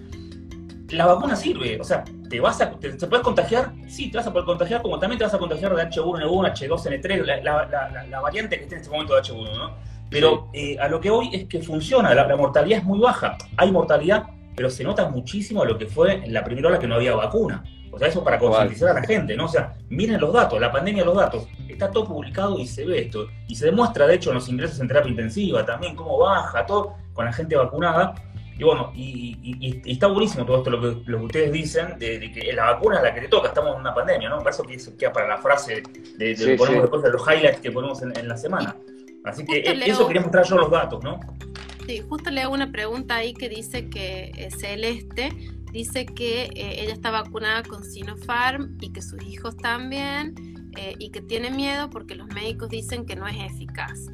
la vacuna sirve, o sea, ¿te vas a, te, puedes contagiar? Sí, te vas a poder contagiar, como también te vas a contagiar de H1N1, H2N3, la, la variante que esté en este momento de H1, ¿no? Pero eh, a lo que voy es que funciona, la, mortalidad es muy baja. Hay mortalidad, pero se nota muchísimo lo que fue en la primera hora que no había vacuna. O sea, eso para concientizar a la gente, ¿no? O sea, miren los datos, la pandemia, los datos. Está todo publicado y se ve esto. Y se demuestra, de hecho, en los ingresos en terapia intensiva también, cómo baja todo con la gente vacunada. Y bueno, y, está buenísimo todo esto lo que, lo que ustedes dicen, de, que la vacuna es la que te toca, estamos en una pandemia, ¿no? Por eso que queda para la frase de, de, los highlights que ponemos en la semana. Así que eh, eso quería mostrar yo los datos, ¿no? Sí, justo le hago una pregunta ahí que dice que Celeste dice que eh, ella está vacunada con Sinopharm y que sus hijos también y que tiene miedo porque los médicos dicen que no es eficaz.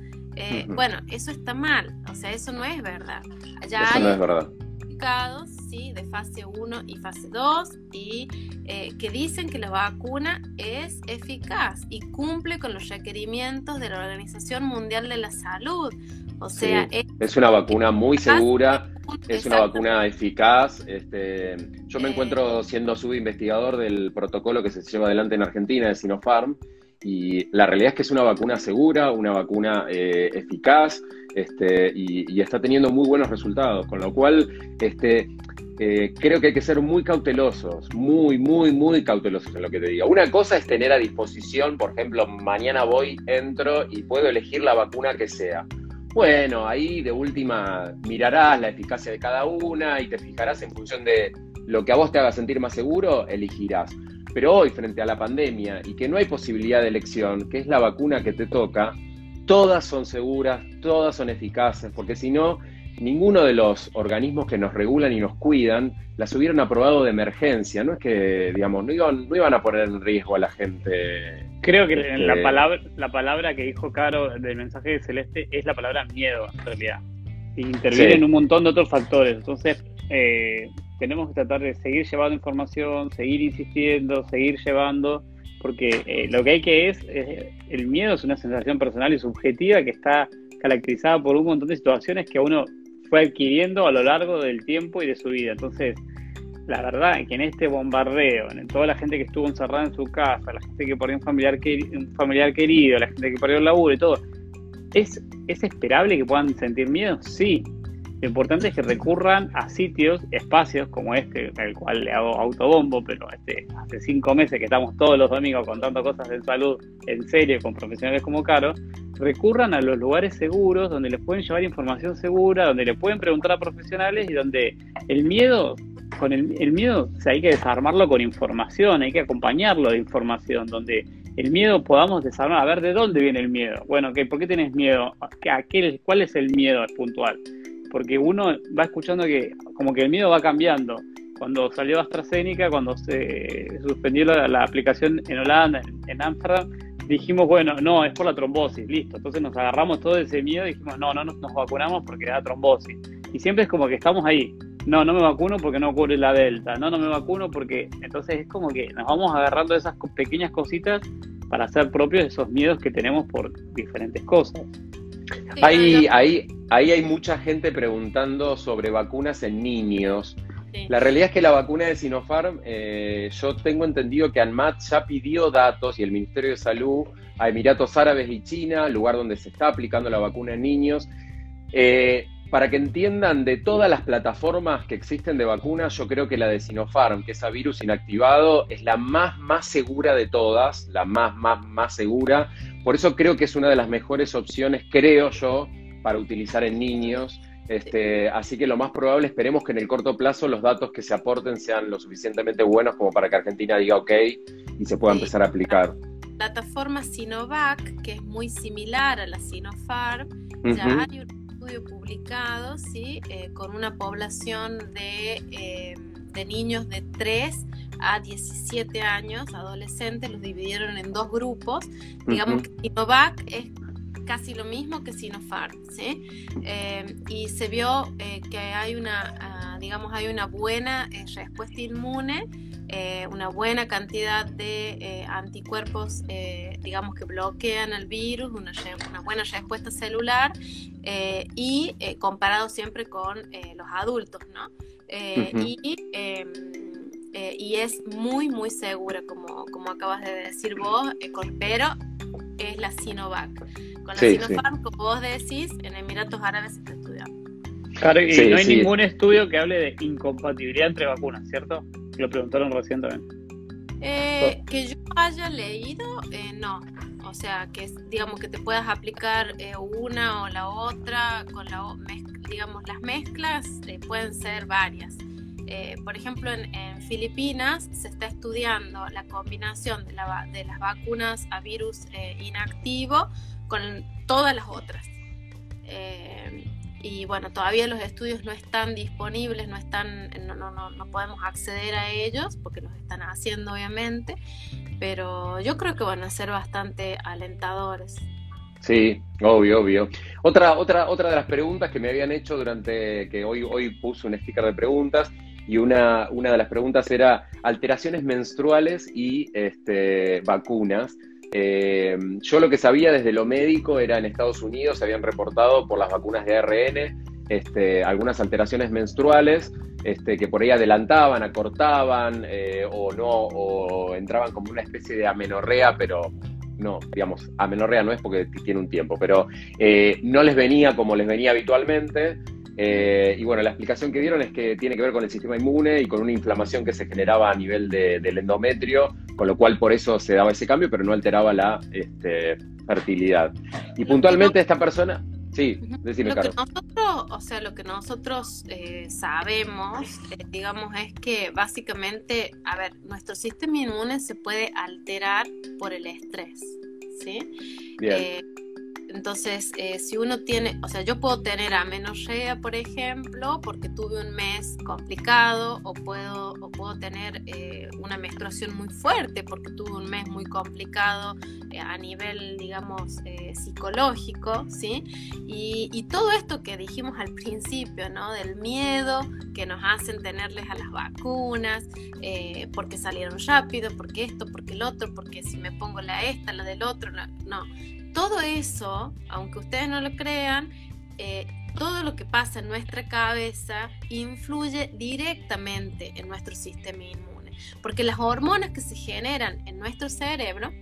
Bueno, eso está mal, o sea, eso no es verdad. eso no es verdad ¿sí? de fase 1 y fase 2 y eh, que dicen que la vacuna es eficaz y cumple con los requerimientos de la Organización Mundial de la Salud. O sea, es, una vacuna muy segura, es una vacuna eficaz. Este, yo me eh. encuentro siendo subinvestigador del protocolo que se lleva adelante en Argentina de Sinopharm y la realidad es que es una vacuna segura, una vacuna eh, eficaz este, y, está teniendo muy buenos resultados, con lo cual este, eh, creo que hay que ser muy cautelosos, muy, muy, muy cautelosos en lo que te diga. Una cosa es tener a disposición, por ejemplo, mañana voy, entro y puedo elegir la vacuna que sea. Bueno, ahí de última mirarás la eficacia de cada una y te fijarás en función de lo que a vos te haga sentir más seguro, elegirás. Pero hoy, frente a la pandemia y que no hay posibilidad de elección, que es la vacuna que te toca, todas son seguras, todas son eficaces, porque si no, ninguno de los organismos que nos regulan y nos cuidan las hubieran aprobado de emergencia. No es que, digamos, no iban, no iban a poner en riesgo a la gente. Creo que la, este, palabra, la palabra que dijo Caro del mensaje de Celeste es la palabra miedo, en realidad. intervienen un montón de otros factores. Entonces, eh, tenemos que tratar de seguir llevando información, seguir insistiendo, seguir llevando, porque eh, lo que hay que es, el miedo es una sensación personal y subjetiva que está caracterizada por un montón de situaciones que uno fue adquiriendo a lo largo del tiempo y de su vida. Entonces, la verdad es que en este bombardeo, en toda la gente que estuvo encerrada en su casa, la gente que perdió un familiar, querido, la gente que perdió el laburo y todo, ¿es, ¿es esperable que puedan sentir miedo? Sí, lo importante es que recurran a sitios, espacios como este, el cual le hago autobombo, pero este, hace cinco meses que estamos todos los domingos contando cosas de salud en serio con profesionales como Caro, recurran a los lugares seguros donde les pueden llevar información segura, donde le pueden preguntar a profesionales y donde el miedo, con el, miedo hay que desarmarlo con información, hay que acompañarlo de información, donde el miedo podamos desarmar, a ver de dónde viene el miedo. Bueno, ¿por qué tienes miedo? ¿A qué, ¿Cuál es el miedo puntual? Porque uno va escuchando que como que el miedo va cambiando. Cuando salió AstraZeneca, cuando se suspendió la, aplicación en Holanda, en, Amsterdam, dijimos, bueno, no, es por la trombosis, listo. Entonces nos agarramos todo ese miedo y dijimos, no, no nos, vacunamos porque da trombosis. Y siempre es como que estamos ahí. No, no me vacuno porque no cubre la delta. No, no me vacuno porque... Entonces es como que nos vamos agarrando esas pequeñas cositas para hacer propios esos miedos que tenemos por diferentes cosas. Ahí, ahí, ahí hay mucha gente preguntando sobre vacunas en niños. La realidad es que la vacuna de Sinopharm, eh, yo tengo entendido que ANMAT ya pidió datos y el Ministerio de Salud a Emiratos Árabes y China, lugar donde se está aplicando la vacuna en niños. Eh, para que entiendan de todas las plataformas que existen de vacunas, yo creo que la de Sinopharm, que es a virus inactivado, es la más, más segura de todas, la más, más, más segura. Por eso creo que es una de las mejores opciones, creo yo, para utilizar en niños. Este, así que lo más probable, esperemos que en el corto plazo los datos que se aporten sean lo suficientemente buenos como para que Argentina diga ok y se pueda empezar a aplicar. plataforma Sinovac, que es muy similar a la Sinopharm, ya hay un estudio publicado, ¿sí? Eh, con una población de, eh, de niños de 3 a 17 años, adolescentes, los dividieron en dos grupos. Digamos que Sinovac es casi lo mismo que Sinopharm, ¿sí? Eh, y se vio que hay una, ah, digamos, hay una buena respuesta inmune eh, una buena cantidad de eh, anticuerpos, eh, digamos, que bloquean el virus, una, buena respuesta celular y comparado siempre con los adultos, ¿no? y, em, y, es muy, muy segura, como, como acabas de decir vos, pero es la Sinovac. Con la Sinopharm, como vos decís, en Emiratos Árabes se está estudiando. Claro, y no hay ningún estudio que hable de incompatibilidad entre vacunas, ¿cierto? Lo preguntaron recién también. Eh, que yo haya leído, eh, no. O sea, que digamos que te puedas aplicar eh, una o la otra, con la digamos, las mezclas pueden ser varias. por ejemplo, en, Filipinas se está estudiando la combinación de, de las vacunas a virus inactivo con todas las otras y bueno, todavía los estudios no están disponibles, no están, no, no, no, podemos acceder a ellos porque los están haciendo obviamente, pero yo creo que van a ser bastante alentadores. Sí, obvio, obvio. Otra, otra, otra de las preguntas que me habían hecho durante que hoy, hoy puse un sticker de preguntas y una, una de las preguntas era alteraciones menstruales y este, vacunas. Eh, yo lo que sabía desde lo médico era en Estados Unidos, se habían reportado por las vacunas de ARN este, algunas alteraciones menstruales este, que por ahí adelantaban, acortaban eh, o no, o entraban como una especie de amenorrea, pero no, digamos, amenorrea no es porque tiene un tiempo, pero eh, no les venía como les venía habitualmente. Eh, y bueno, la explicación que dieron es que tiene que ver con el sistema inmune y con una inflamación que se generaba a nivel del endometrio, con lo cual por eso se daba ese cambio, pero no alteraba la este, fertilidad. Y puntualmente esta persona... Sí, decime, lo que nosotros, o sea, lo que nosotros eh, sabemos, eh, digamos, es que básicamente, a ver, nuestro sistema inmune se puede alterar por el estrés, ¿sí? Bien. Entonces, eh, si uno tiene, o sea, yo puedo tener amenorrea, por ejemplo, porque tuve un mes complicado, o puedo, o puedo tener eh, una menstruación muy fuerte porque tuve un mes muy complicado eh, a nivel, digamos, psicológico, ¿sí? Y, y, todo esto que dijimos al principio, ¿no? Del miedo que nos hacen tenerles a las vacunas, porque salieron rápido, porque esto, porque el otro, porque si me pongo la esta, la del otro, no todo eso, aunque ustedes no lo crean, eh, todo lo que pasa en nuestra cabeza influye directamente en nuestro sistema inmune, porque las hormonas que se generan en nuestro cerebro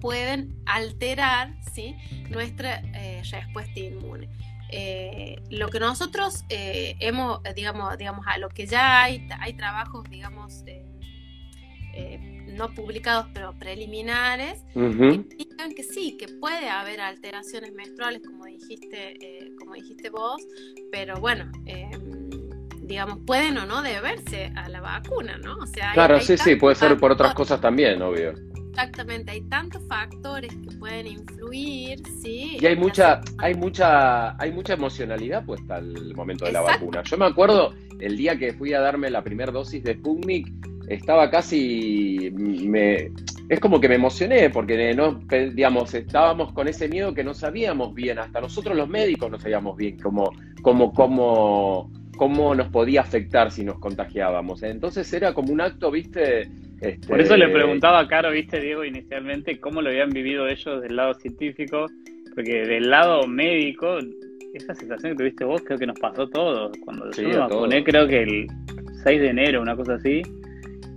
pueden alterar ¿sí? nuestra eh, respuesta inmune. Eh, lo que nosotros hemos, digamos, digamos, a lo que ya hay, hay trabajos, digamos, no publicados pero preliminares, indican que sí, que puede haber alteraciones menstruales, como dijiste, eh, como dijiste vos, pero bueno, em, digamos, pueden o no deberse a la vacuna, ¿no? O sea, claro, sí, sí, puede ser por otras cosas también, obvio. Exactamente, hay tantos factores que pueden influir, sí. Y hay mucha, hay mucha, hay mucha emocionalidad puesta al momento de la vacuna. Yo me acuerdo el día que fui a darme la primera dosis de Sputnik, estaba casi, me, es como que me emocioné porque no, digamos, estábamos con ese miedo que no sabíamos bien, hasta nosotros los médicos no sabíamos bien cómo, cómo, cómo, cómo nos podía afectar si nos contagiábamos. Entonces era como un acto, viste. Este... Por eso le preguntaba a Caro, viste, Diego, inicialmente, cómo lo habían vivido ellos del lado científico, porque del lado médico, esa sensación que tuviste vos creo que nos pasó todo. Cuando yo me vacuné, creo que el 6 de enero, una cosa así,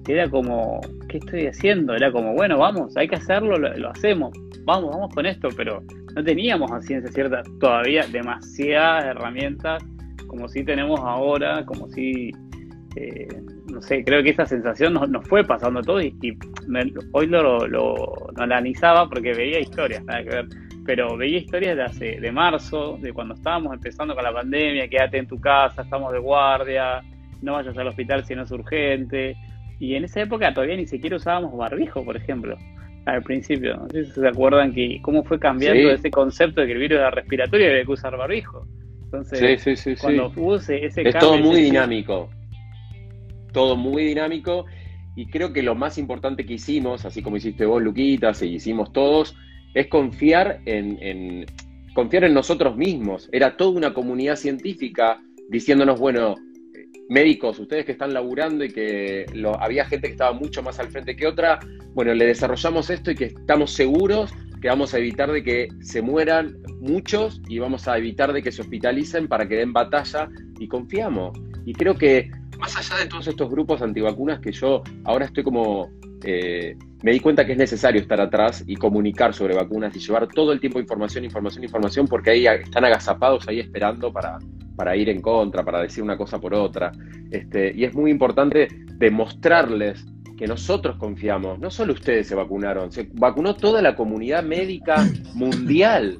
era como, ¿qué estoy haciendo? Era como, bueno, vamos, hay que hacerlo, lo, hacemos, vamos, vamos con esto, pero no teníamos a ciencia cierta todavía demasiadas herramientas como si tenemos ahora, como si, eh, no sé, creo que esa sensación nos, fue pasando todo y, hoy lo, lo, analizaba porque veía historias, nada que ver, pero veía historias de hace, de marzo, de cuando estábamos empezando con la pandemia, quédate en tu casa, estamos de guardia, no vayas al hospital si no es urgente, y en esa época todavía ni siquiera usábamos barbijo, por ejemplo. al principio. No sé si se acuerdan que cómo fue cambiando ese concepto de que el virus era respiratorio y había que usar barbijo. Entonces, sí, sí, cuando ese, ese es todo muy dinámico. Todo muy dinámico. Y creo que lo más importante que hicimos, así como hiciste vos, Luquitas, y hicimos todos, es confiar en, confiar en nosotros mismos. Era toda una comunidad científica diciéndonos, bueno, médicos, ustedes que están laburando y que lo, había gente que estaba mucho más al frente que otra, bueno, le desarrollamos esto y que estamos seguros que vamos a evitar de que se mueran muchos y vamos a evitar de que se hospitalicen para que den batalla y confiamos. Y creo que más allá de todos estos grupos antivacunas que yo ahora estoy como... Eh, me di cuenta que es necesario estar atrás y comunicar sobre vacunas y llevar todo el tiempo información, información, información, porque ahí están agazapados ahí esperando para, para ir en contra, para decir una cosa por otra. Este, y es muy importante demostrarles que nosotros confiamos. No solo ustedes se vacunaron, se vacunó toda la comunidad médica mundial,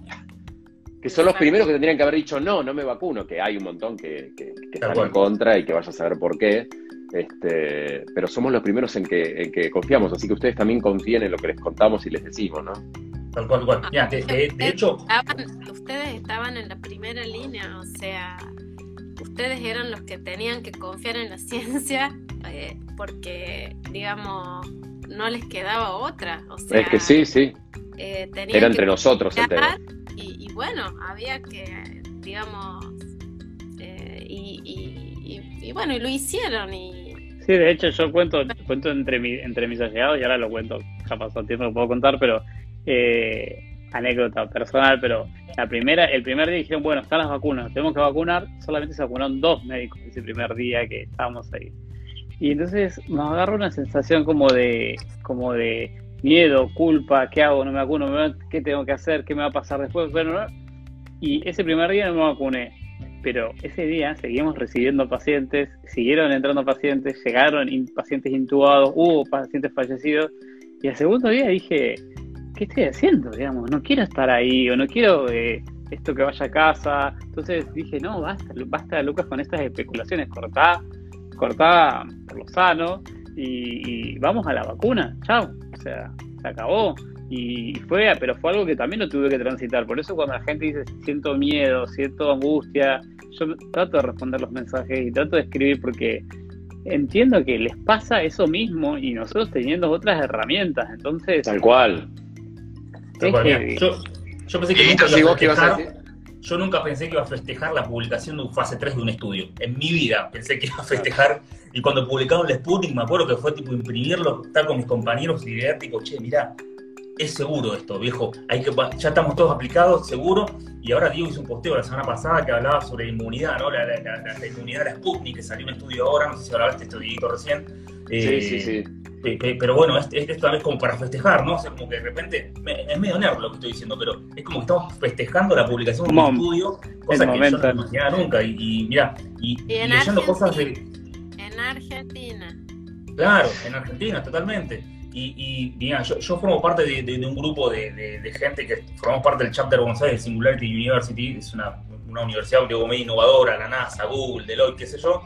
que son los primeros que tendrían que haber dicho no, no me vacuno, que hay un montón que, están en contra y que vaya a saber por qué. Este, pero somos los primeros en que, que confiamos, así que ustedes también confíen en lo que les contamos y les decimos, ¿no? Tal cual, cual. de, hecho... ustedes estaban en la primera línea, o sea, ustedes eran los que tenían que confiar en la ciencia eh, porque, digamos, no les quedaba otra. O sea, es que sí, sí. Eh, Era entre nosotros el Y, y, bueno, había que, digamos, eh, y, y, bueno, y lo hicieron. Y... Sí, de hecho yo cuento, cuento entre, mi, entre mis allegados y ahora lo cuento, ya pasó tiempo que puedo contar, pero anécdota personal, pero la primera, el primer día dijeron, bueno, están las vacunas, tenemos que vacunar, solamente se vacunaron dos médicos ese primer día que estábamos ahí. Y entonces nos agarra una sensación como de, como de miedo, culpa, ¿qué hago? ¿No me vacuno? ¿Qué tengo que hacer? ¿Qué me va a pasar después? Bueno, y ese primer día no me vacuné, pero ese día seguimos recibiendo pacientes, siguieron entrando pacientes, llegaron pacientes intubados, hubo pacientes fallecidos, y el segundo día dije, ¿qué estoy haciendo? Digamos, no quiero estar ahí, o no quiero eh, esto que vaya a casa. Entonces dije, no, basta, basta Lucas con estas especulaciones, cortá, cortá por lo sano y, vamos a la vacuna, chao. O sea, se acabó. Y fue, pero fue algo que también lo tuve que transitar. Por eso cuando la gente dice siento miedo, siento angustia, yo trato de responder los mensajes y trato de escribir porque entiendo que les pasa eso mismo y nosotros teniendo otras herramientas. Entonces, tal cual. Yo, pensé que nunca iba a festejar, yo nunca pensé que iba a festejar la publicación de un fase 3 de un estudio. En mi vida pensé que iba a festejar. Y cuando publicaron el Sputnik, me acuerdo que fue tipo imprimirlo, estar con mis compañeros y ver, tipo, che, mirá, es seguro esto, viejo. Hay que, ya estamos todos aplicados, seguro. Y ahora Diego hizo un posteo la semana pasada que hablaba sobre inmunidad, ¿no? La, inmunidad de la Sputnik, que salió un estudio ahora, no sé si hablaste este estudio recién. sí, sí, sí. Eh, pero bueno, esto es vez como para festejar, ¿no? O sea, como que de repente, es medio nerd lo que estoy diciendo, pero es como que estamos festejando la publicación de un estudio, cosa que yo no imaginaba nunca. Y, y mira, y, leyendo cosas de. En Argentina. Claro, en Argentina, totalmente. Y, y mira, yo, yo, formo parte de, un grupo de, gente que formamos parte del chapter Aires Singularity University, es una, una universidad medio innovadora, la NASA, Google, Deloitte, qué sé yo.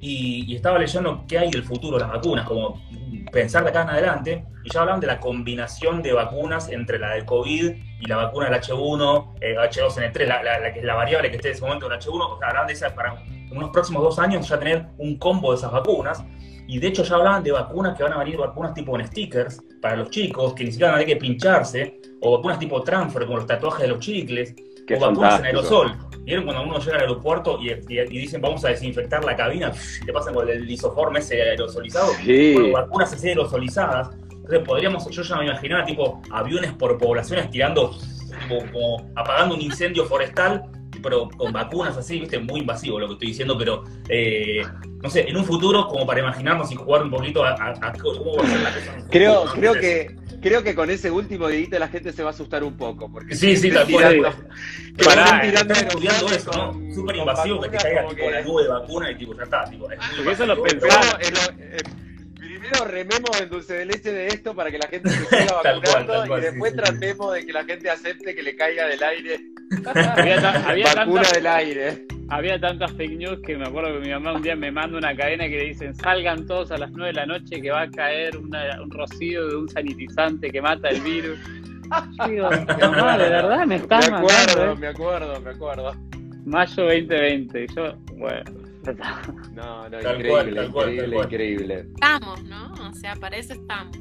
Y, y, estaba leyendo qué hay del futuro de las vacunas, como pensar de acá en adelante, y ya hablan de la combinación de vacunas entre la del COVID y la vacuna del H1, eh, H2N3, la, la, que es la variable que esté en ese momento del H1, o sea, hablan de esa para en unos próximos dos años ya tener un combo de esas vacunas, y de hecho ya hablaban de vacunas que van a venir, vacunas tipo en stickers para los chicos, que ni siquiera van a tener que pincharse, o vacunas tipo transfer, como los tatuajes de los chicles, o vacunas en aerosol. ¿Vieron cuando uno llega al aeropuerto y, dicen vamos a desinfectar la cabina? te pasan con el lisoforme ese aerosolizado. Sí. Bueno, vacunas así aerosolizadas. Entonces podríamos, yo ya me imaginaba tipo aviones por poblaciones tirando, tipo, como apagando un incendio forestal, pero con vacunas así, viste, muy invasivo lo que estoy diciendo, pero eh, no sé, en un futuro, como para imaginarnos y jugar un poquito a, cómo va a ser la cosa. Creo, creo que creo que con ese último dedito la gente se va a asustar un poco. Porque sí, sí, tal cual. Pará, tirando estudiando eso, ¿no? Súper invasivo que te caiga tipo la nube de vacuna y tipo, ya está. Tipo, porque eso lo pensaba. Primero rememos el dulce de leche de esto para que la gente se siga vacunando y después tratemos de que la gente acepte que le caiga del aire. había, vacuna del aire había tantas fake news que me acuerdo que mi mamá un día me manda una cadena que le dicen salgan todos a las 9 de la noche que va a caer un rocío de un sanitizante que mata el virus. Yo mamá, de verdad me estás Me acuerdo, me acuerdo, me acuerdo. Mayo 2020, yo, bueno. No, no, increíble, increíble, increíble. Estamos, ¿no? O sea, para eso estamos.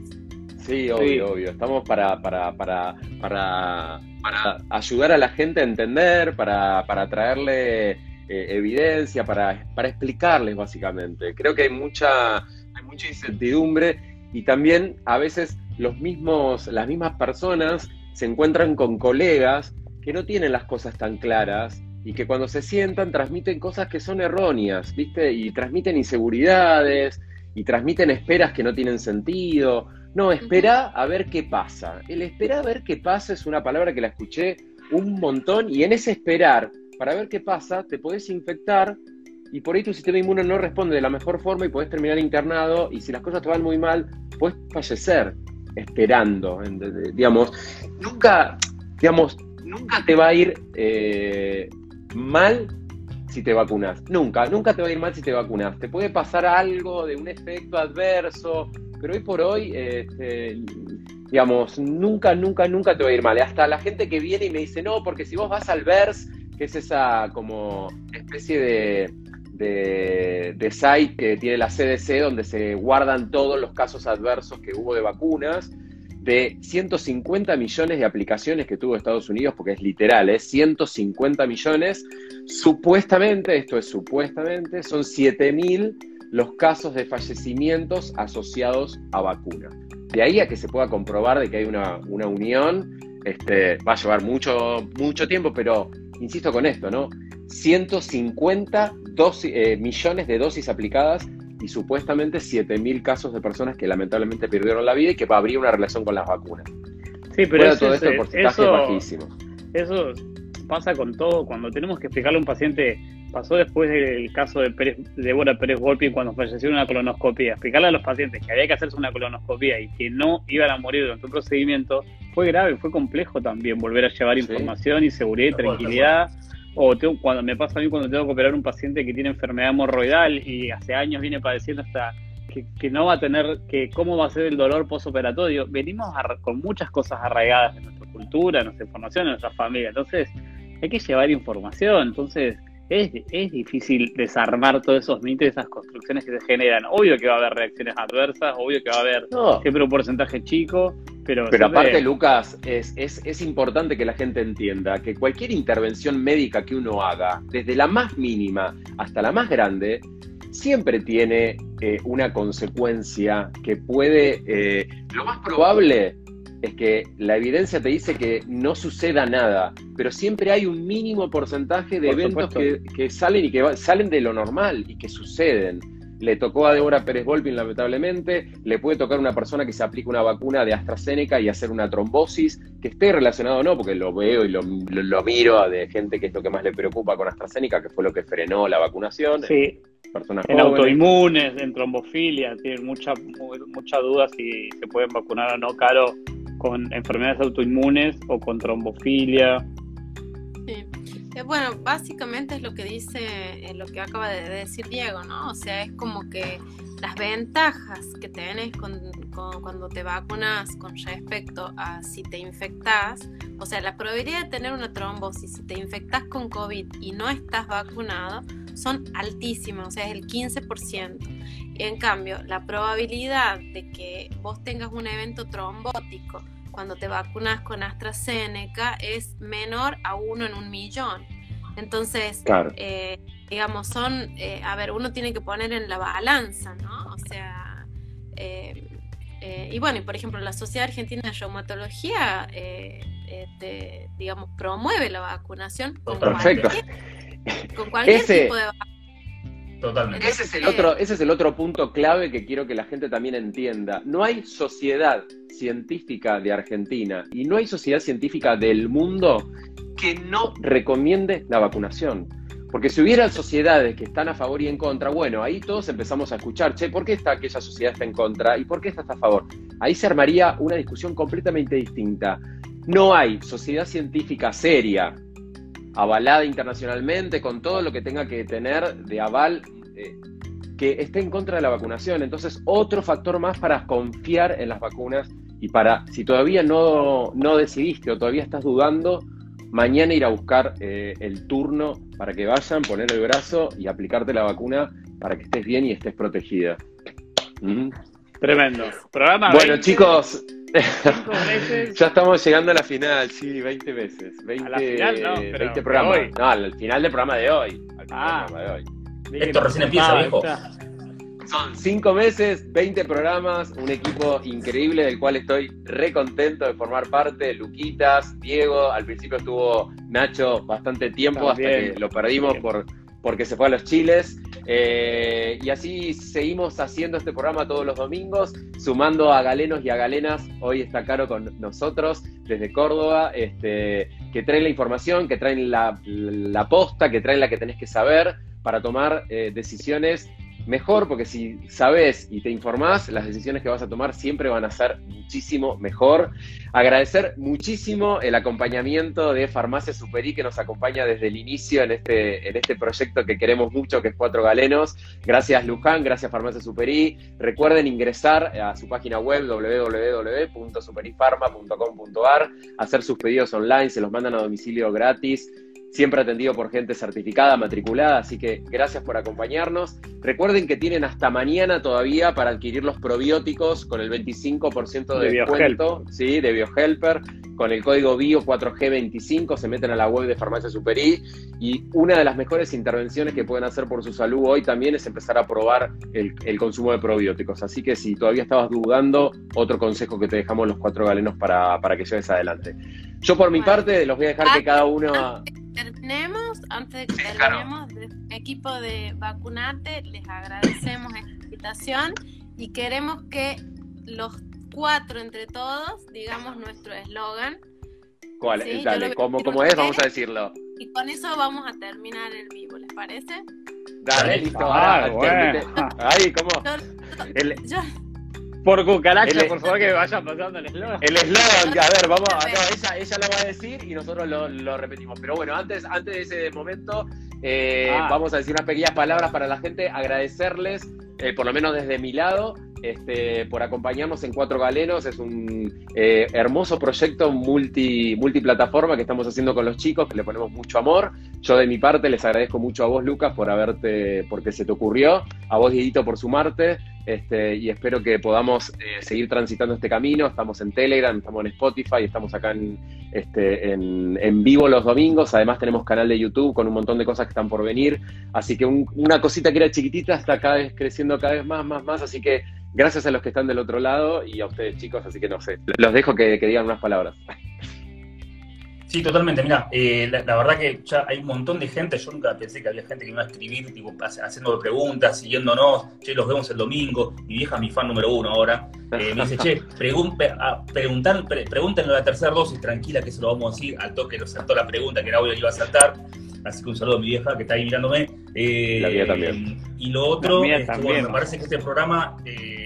Sí, obvio, obvio. Estamos para, para, para, para, para ayudar a la gente a entender, para, para traerle eh, evidencia, para, para explicarles básicamente. Creo que hay mucha, hay mucha incertidumbre y también a veces los mismos, las mismas personas se encuentran con colegas que no tienen las cosas tan claras y que cuando se sientan transmiten cosas que son erróneas, ¿viste? Y transmiten inseguridades y transmiten esperas que no tienen sentido. No, espera a ver qué pasa. El esperar a ver qué pasa es una palabra que la escuché un montón y en ese esperar para ver qué pasa, te podés infectar y por ahí tu sistema inmune no responde de la mejor forma y podés terminar internado y si las cosas te van muy mal, puedes fallecer esperando, digamos, nunca, digamos, nunca te va a ir eh, mal si te vacunas, nunca, nunca te va a ir mal si te vacunas, te puede pasar algo de un efecto adverso, pero hoy por hoy, este, digamos, nunca, nunca, nunca te va a ir mal, hasta la gente que viene y me dice, no, porque si vos vas al VERS, que es esa como especie de, de, site que tiene la CDC donde se guardan todos los casos adversos que hubo de vacunas, de 150 millones de aplicaciones que tuvo Estados Unidos, porque es literal, es 150 millones, supuestamente, esto es supuestamente, son 7.000 los casos de fallecimientos asociados a vacunas. De ahí a que se pueda comprobar de que hay una, una unión, este, va a llevar mucho, mucho tiempo, pero insisto con esto, ¿no? 150 eh, millones de dosis aplicadas y supuestamente 7.000 casos de personas que lamentablemente perdieron la vida y que habría una relación con las vacunas. Sí, pero eso, esto, el porcentaje es bajísimo. Eso pasa con todo. Cuando tenemos que explicarle a un paciente, pasó después del caso de Pérez, Débora Pérez Volpi cuando falleció en una colonoscopia. Explicarle a los pacientes que había que hacerse una colonoscopia y que no iban a morir durante un procedimiento fue grave, fue complejo también volver a llevar información y seguridad y tranquilidad. O cuando me pasa a mí cuando tengo que operar un paciente que tiene enfermedad hemorroidal y hace años viene padeciendo hasta que, no va a tener, que cómo va a ser el dolor posoperatorio. Venimos con muchas cosas arraigadas en nuestra cultura, en nuestra información, en nuestra familia. Entonces, hay que llevar información. Entonces, es, es difícil desarmar todos esos mitos y esas construcciones que se generan. Obvio que va a haber reacciones adversas, obvio que va a haber siempre un porcentaje chico, pero... Pero aparte, Lucas, es, es, es importante que la gente entienda que cualquier intervención médica que uno haga, desde la más mínima hasta la más grande, siempre tiene eh, una consecuencia que puede, eh, lo más probable es que la evidencia te dice que no suceda nada, pero siempre hay un mínimo porcentaje de eventos que, salen y que salen de lo normal y que suceden. Le tocó a Débora Pérez Volpin, lamentablemente, le puede tocar a una persona que se aplique una vacuna de AstraZeneca y hacer una trombosis, que esté relacionado o no, porque lo veo y lo, miro de gente que es lo que más le preocupa con AstraZeneca, que fue lo que frenó la vacunación. Sí. Personas en autoinmunes, en trombofilia, tienen mucha, mucha duda si se pueden vacunar o no, Caro con enfermedades autoinmunes o con trombofilia. Eh, bueno, básicamente es lo que dice, eh, lo que acaba de decir Diego, ¿no? O sea, es como que las ventajas que tenés cuando te vacunas con respecto a si te infectas, o sea, la probabilidad de tener una trombosis si te infectas con COVID y no estás vacunado son altísimas, o sea, es el 15%. Y en cambio, la probabilidad de que vos tengas un evento trombótico cuando te vacunas con AstraZeneca es menor a uno en un millón. Entonces, eh, digamos, son, eh, a ver, uno tiene que poner en la balanza, ¿no? O sea, eh, y bueno, y por ejemplo, la Sociedad Argentina de Reumatología, digamos, promueve la vacunación con Perfecto. cualquier, con cualquier tipo de vacunación Totalmente. Ese es, el otro, ese es el otro punto clave que quiero que la gente también entienda. No hay sociedad científica de Argentina y no hay sociedad científica del mundo que no recomiende la vacunación. Porque si hubiera sociedades que están a favor y en contra, bueno, ahí todos empezamos a escuchar, che, ¿por qué está aquella sociedad está en contra y por qué esta está a favor? Ahí se armaría una discusión completamente distinta. No hay sociedad científica seria avalada internacionalmente, con todo lo que tenga que tener de aval, eh, que esté en contra de la vacunación. Entonces, otro factor más para confiar en las vacunas y para, si todavía no, no decidiste o todavía estás dudando, mañana ir a buscar eh, el turno para que vayan, poner el brazo y aplicarte la vacuna para que estés bien y estés protegida. ¿Mm? Tremendo. Programa bueno, chicos, ya estamos llegando a la final, sí, 20 veces. 20, a la final, no, pero 20 programas. No, al final del programa de hoy. ah, de hoy. Esto recién empieza, viejo. Son 5 meses, 20 programas, un equipo increíble del cual estoy re contento de formar parte. Luquitas, Diego, al principio estuvo Nacho bastante tiempo hasta que lo perdimos por porque se fue a los Chiles. Eh, y así seguimos haciendo este programa todos los domingos, sumando a galenos y a galenas. Hoy está Caro con nosotros desde Córdoba, este, que traen la información, que traen la, posta, que traen la que tenés que saber para tomar eh, decisiones mejor, porque si sabes y te informás, las decisiones que vas a tomar siempre van a ser muchísimo mejor. Agradecer muchísimo el acompañamiento de Farmacia Superi que nos acompaña desde el inicio en este, en este proyecto que queremos mucho, que es Cuatro Galenos. Gracias Luján, gracias Farmacia Superi. Recuerden ingresar a su página web www.superifarma.com.ar, hacer sus pedidos online, se los mandan a domicilio gratis siempre atendido por gente certificada, matriculada, así que gracias por acompañarnos. Recuerden que tienen hasta mañana todavía para adquirir los probióticos con el 25% de, de descuento, sí, de BioHelper, con el código BIO4G25, se meten a la web de Farmacia Superi y una de las mejores intervenciones que pueden hacer por su salud hoy también es empezar a probar el, consumo de probióticos. Así que si todavía estabas dudando, otro consejo que te dejamos los cuatro galenos para, para que lleves adelante. Yo por mi parte los voy a dejar que cada uno terminemos, antes de que terminemos, equipo de Vacunate, les agradecemos esta invitación y queremos que los cuatro entre todos digamos nuestro eslogan. ¿Cuál? Dale, ¿cómo, es? Vamos a decirlo. Y con eso vamos a terminar el vivo, ¿les parece? Dale, listo. Ah, Ahí, ¿cómo? Por cucaracha, por favor, que vayan pasando el eslogan. El eslogan, a ver, vamos, a, ella, ella lo va a decir y nosotros lo, repetimos. Pero bueno, antes, antes de ese momento, eh, ah. vamos a decir unas pequeñas palabras para la gente, agradecerles, eh, por lo menos desde mi lado, este, por acompañarnos en Cuatro Galenos. Es un eh, hermoso proyecto multi, multiplataforma que estamos haciendo con los chicos, que le ponemos mucho amor. Yo de mi parte les agradezco mucho a vos, Lucas, por haberte, porque se te ocurrió, a vos, Dieguito, por sumarte. Este, y espero que podamos eh, seguir transitando este camino. Estamos en Telegram, estamos en Spotify, estamos acá en, este, en, vivo los domingos. Además tenemos canal de YouTube con un montón de cosas que están por venir. Así que una cosita que era chiquitita está cada vez creciendo cada vez más, más, más. Así que gracias a los que están del otro lado y a ustedes chicos. Así que no sé, los dejo que digan unas palabras. Sí, totalmente. Mira, eh, la, verdad que ya hay un montón de gente. Yo nunca pensé que había gente que me iba a escribir, tipo, haciendo preguntas, siguiéndonos. Che, los vemos el domingo. Mi vieja, mi fan número uno ahora, eh, me dice, che, ah, preguntar, pregúntenlo la tercera dosis, tranquila, que se lo vamos a decir. Al toque nos saltó la pregunta que era obvio que iba a saltar. Así que un saludo a mi vieja que está ahí mirándome. Eh, la mía también. Y lo otro, es que, bueno, me parece que este programa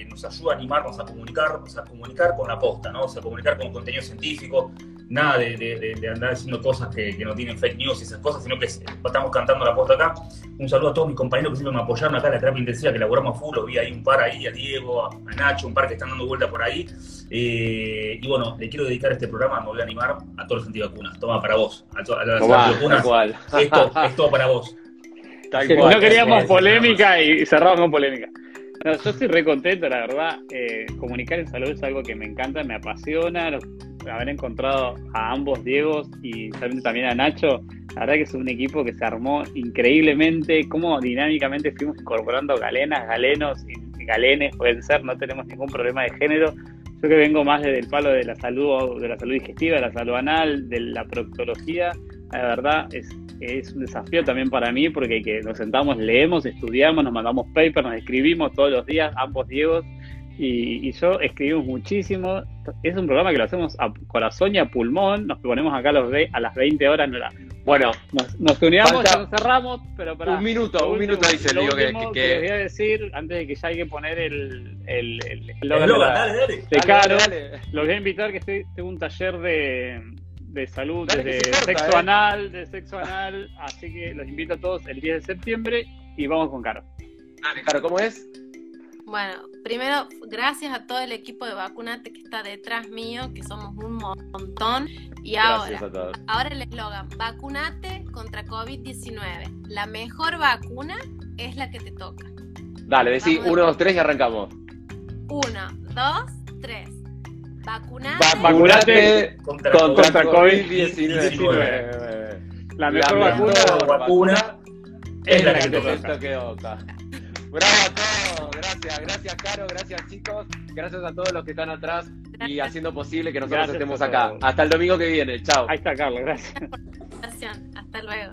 nos ayuda a animarnos a comunicar, o sea, a comunicar con la posta, ¿no? O sea, comunicar con contenido científico, nada de, andar haciendo cosas que, no tienen fake news y esas cosas, sino que estamos cantando la posta acá. Un saludo a todos mis compañeros que siempre me apoyaron acá en la terapia intensiva, que laburamos full, los vi ahí un par ahí, a Diego, a, Nacho, un par que están dando vuelta por ahí. Eh, y bueno, le quiero dedicar este programa, me voy a animar a todos los antivacunas. Toma para vos, a, todas las antivacunas. Esto es todo para vos. no queríamos polémica y cerramos con polémica. yo estoy re contento, la verdad. Eh, comunicar en salud es algo que me encanta, me apasiona haber encontrado a ambos Diegos y también a Nacho. La verdad que es un equipo que se armó increíblemente, cómo dinámicamente fuimos incorporando galenas, galenos y galenes, pueden ser, no tenemos ningún problema de género. Yo que vengo más desde el palo de la salud, de la salud digestiva, de la salud anal, de la proctología, la verdad es, es un desafío también para mí porque que nos sentamos, leemos, estudiamos, nos mandamos papers, nos escribimos todos los días, ambos Diegos, y, yo escribimos muchísimo. Es un programa que lo hacemos a corazón y a pulmón. Nos ponemos acá a, los a las 20 horas. No bueno, nos, nos tuneamos, ya nos cerramos, pero para. Un minuto, un minuto dice el que, que, les voy a decir, antes de que ya hay que poner el. el, el, el dale, dale. De caro, los voy a invitar que estoy, tengo un taller de, de salud, de sexo eh. anal, de sexo anal. Así que los invito a todos el 10 de septiembre y vamos con Caro. Dale, Caro, ¿cómo es? Bueno, primero, gracias a todo el equipo de Vacunate que está detrás mío, que somos un montón. Y ahora, ahora el eslogan, vacunate contra COVID-19. La mejor vacuna es la que te toca. Dale, decí uno, dos, tres y arrancamos. Uno, dos, tres. Vacunate, vacunate contra, COVID-19. la mejor vacuna, es la que te toca. Bravo a todos, gracias, gracias Caro, gracias chicos, gracias a todos los que están atrás y haciendo posible que nosotros estemos acá. Hasta el domingo que viene, chao. Ahí está Carlos, gracias. Hasta luego.